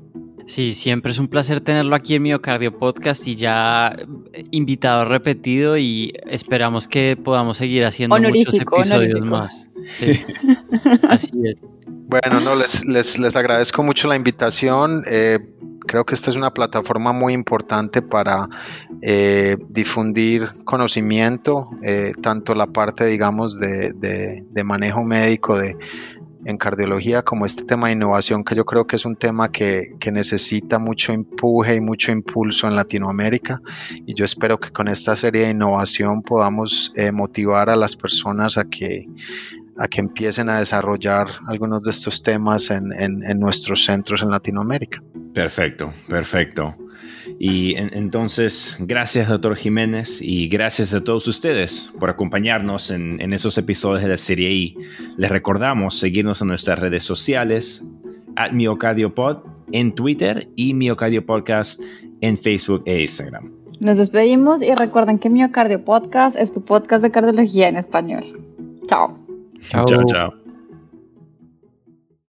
Sí, siempre es un placer tenerlo aquí en Miocardio Podcast y ya eh, invitado repetido y esperamos que podamos seguir haciendo muchos episodios más. Sí, [LAUGHS] así es. Bueno, no, les, les, les agradezco mucho la invitación. Eh, creo que esta es una plataforma muy importante para eh, difundir conocimiento, tanto la parte, digamos, de, de, de manejo médico, de, en cardiología como este tema de innovación, que yo creo que es un tema que, necesita mucho empuje y mucho impulso en Latinoamérica. Y yo espero que con esta serie de innovación podamos eh, motivar a las personas a que, a que empiecen a desarrollar algunos de estos temas en, en nuestros centros en Latinoamérica. Perfecto, perfecto. Y entonces, gracias, doctor Jiménez, y gracias a todos ustedes por acompañarnos en, esos episodios de la serie I. Les recordamos seguirnos en nuestras redes sociales, at MioCardioPod en Twitter y Miocardio Podcast en Facebook e Instagram. Nos despedimos y recuerden que Miocardio Podcast es tu podcast de cardiología en español. Chao. Chao, chao.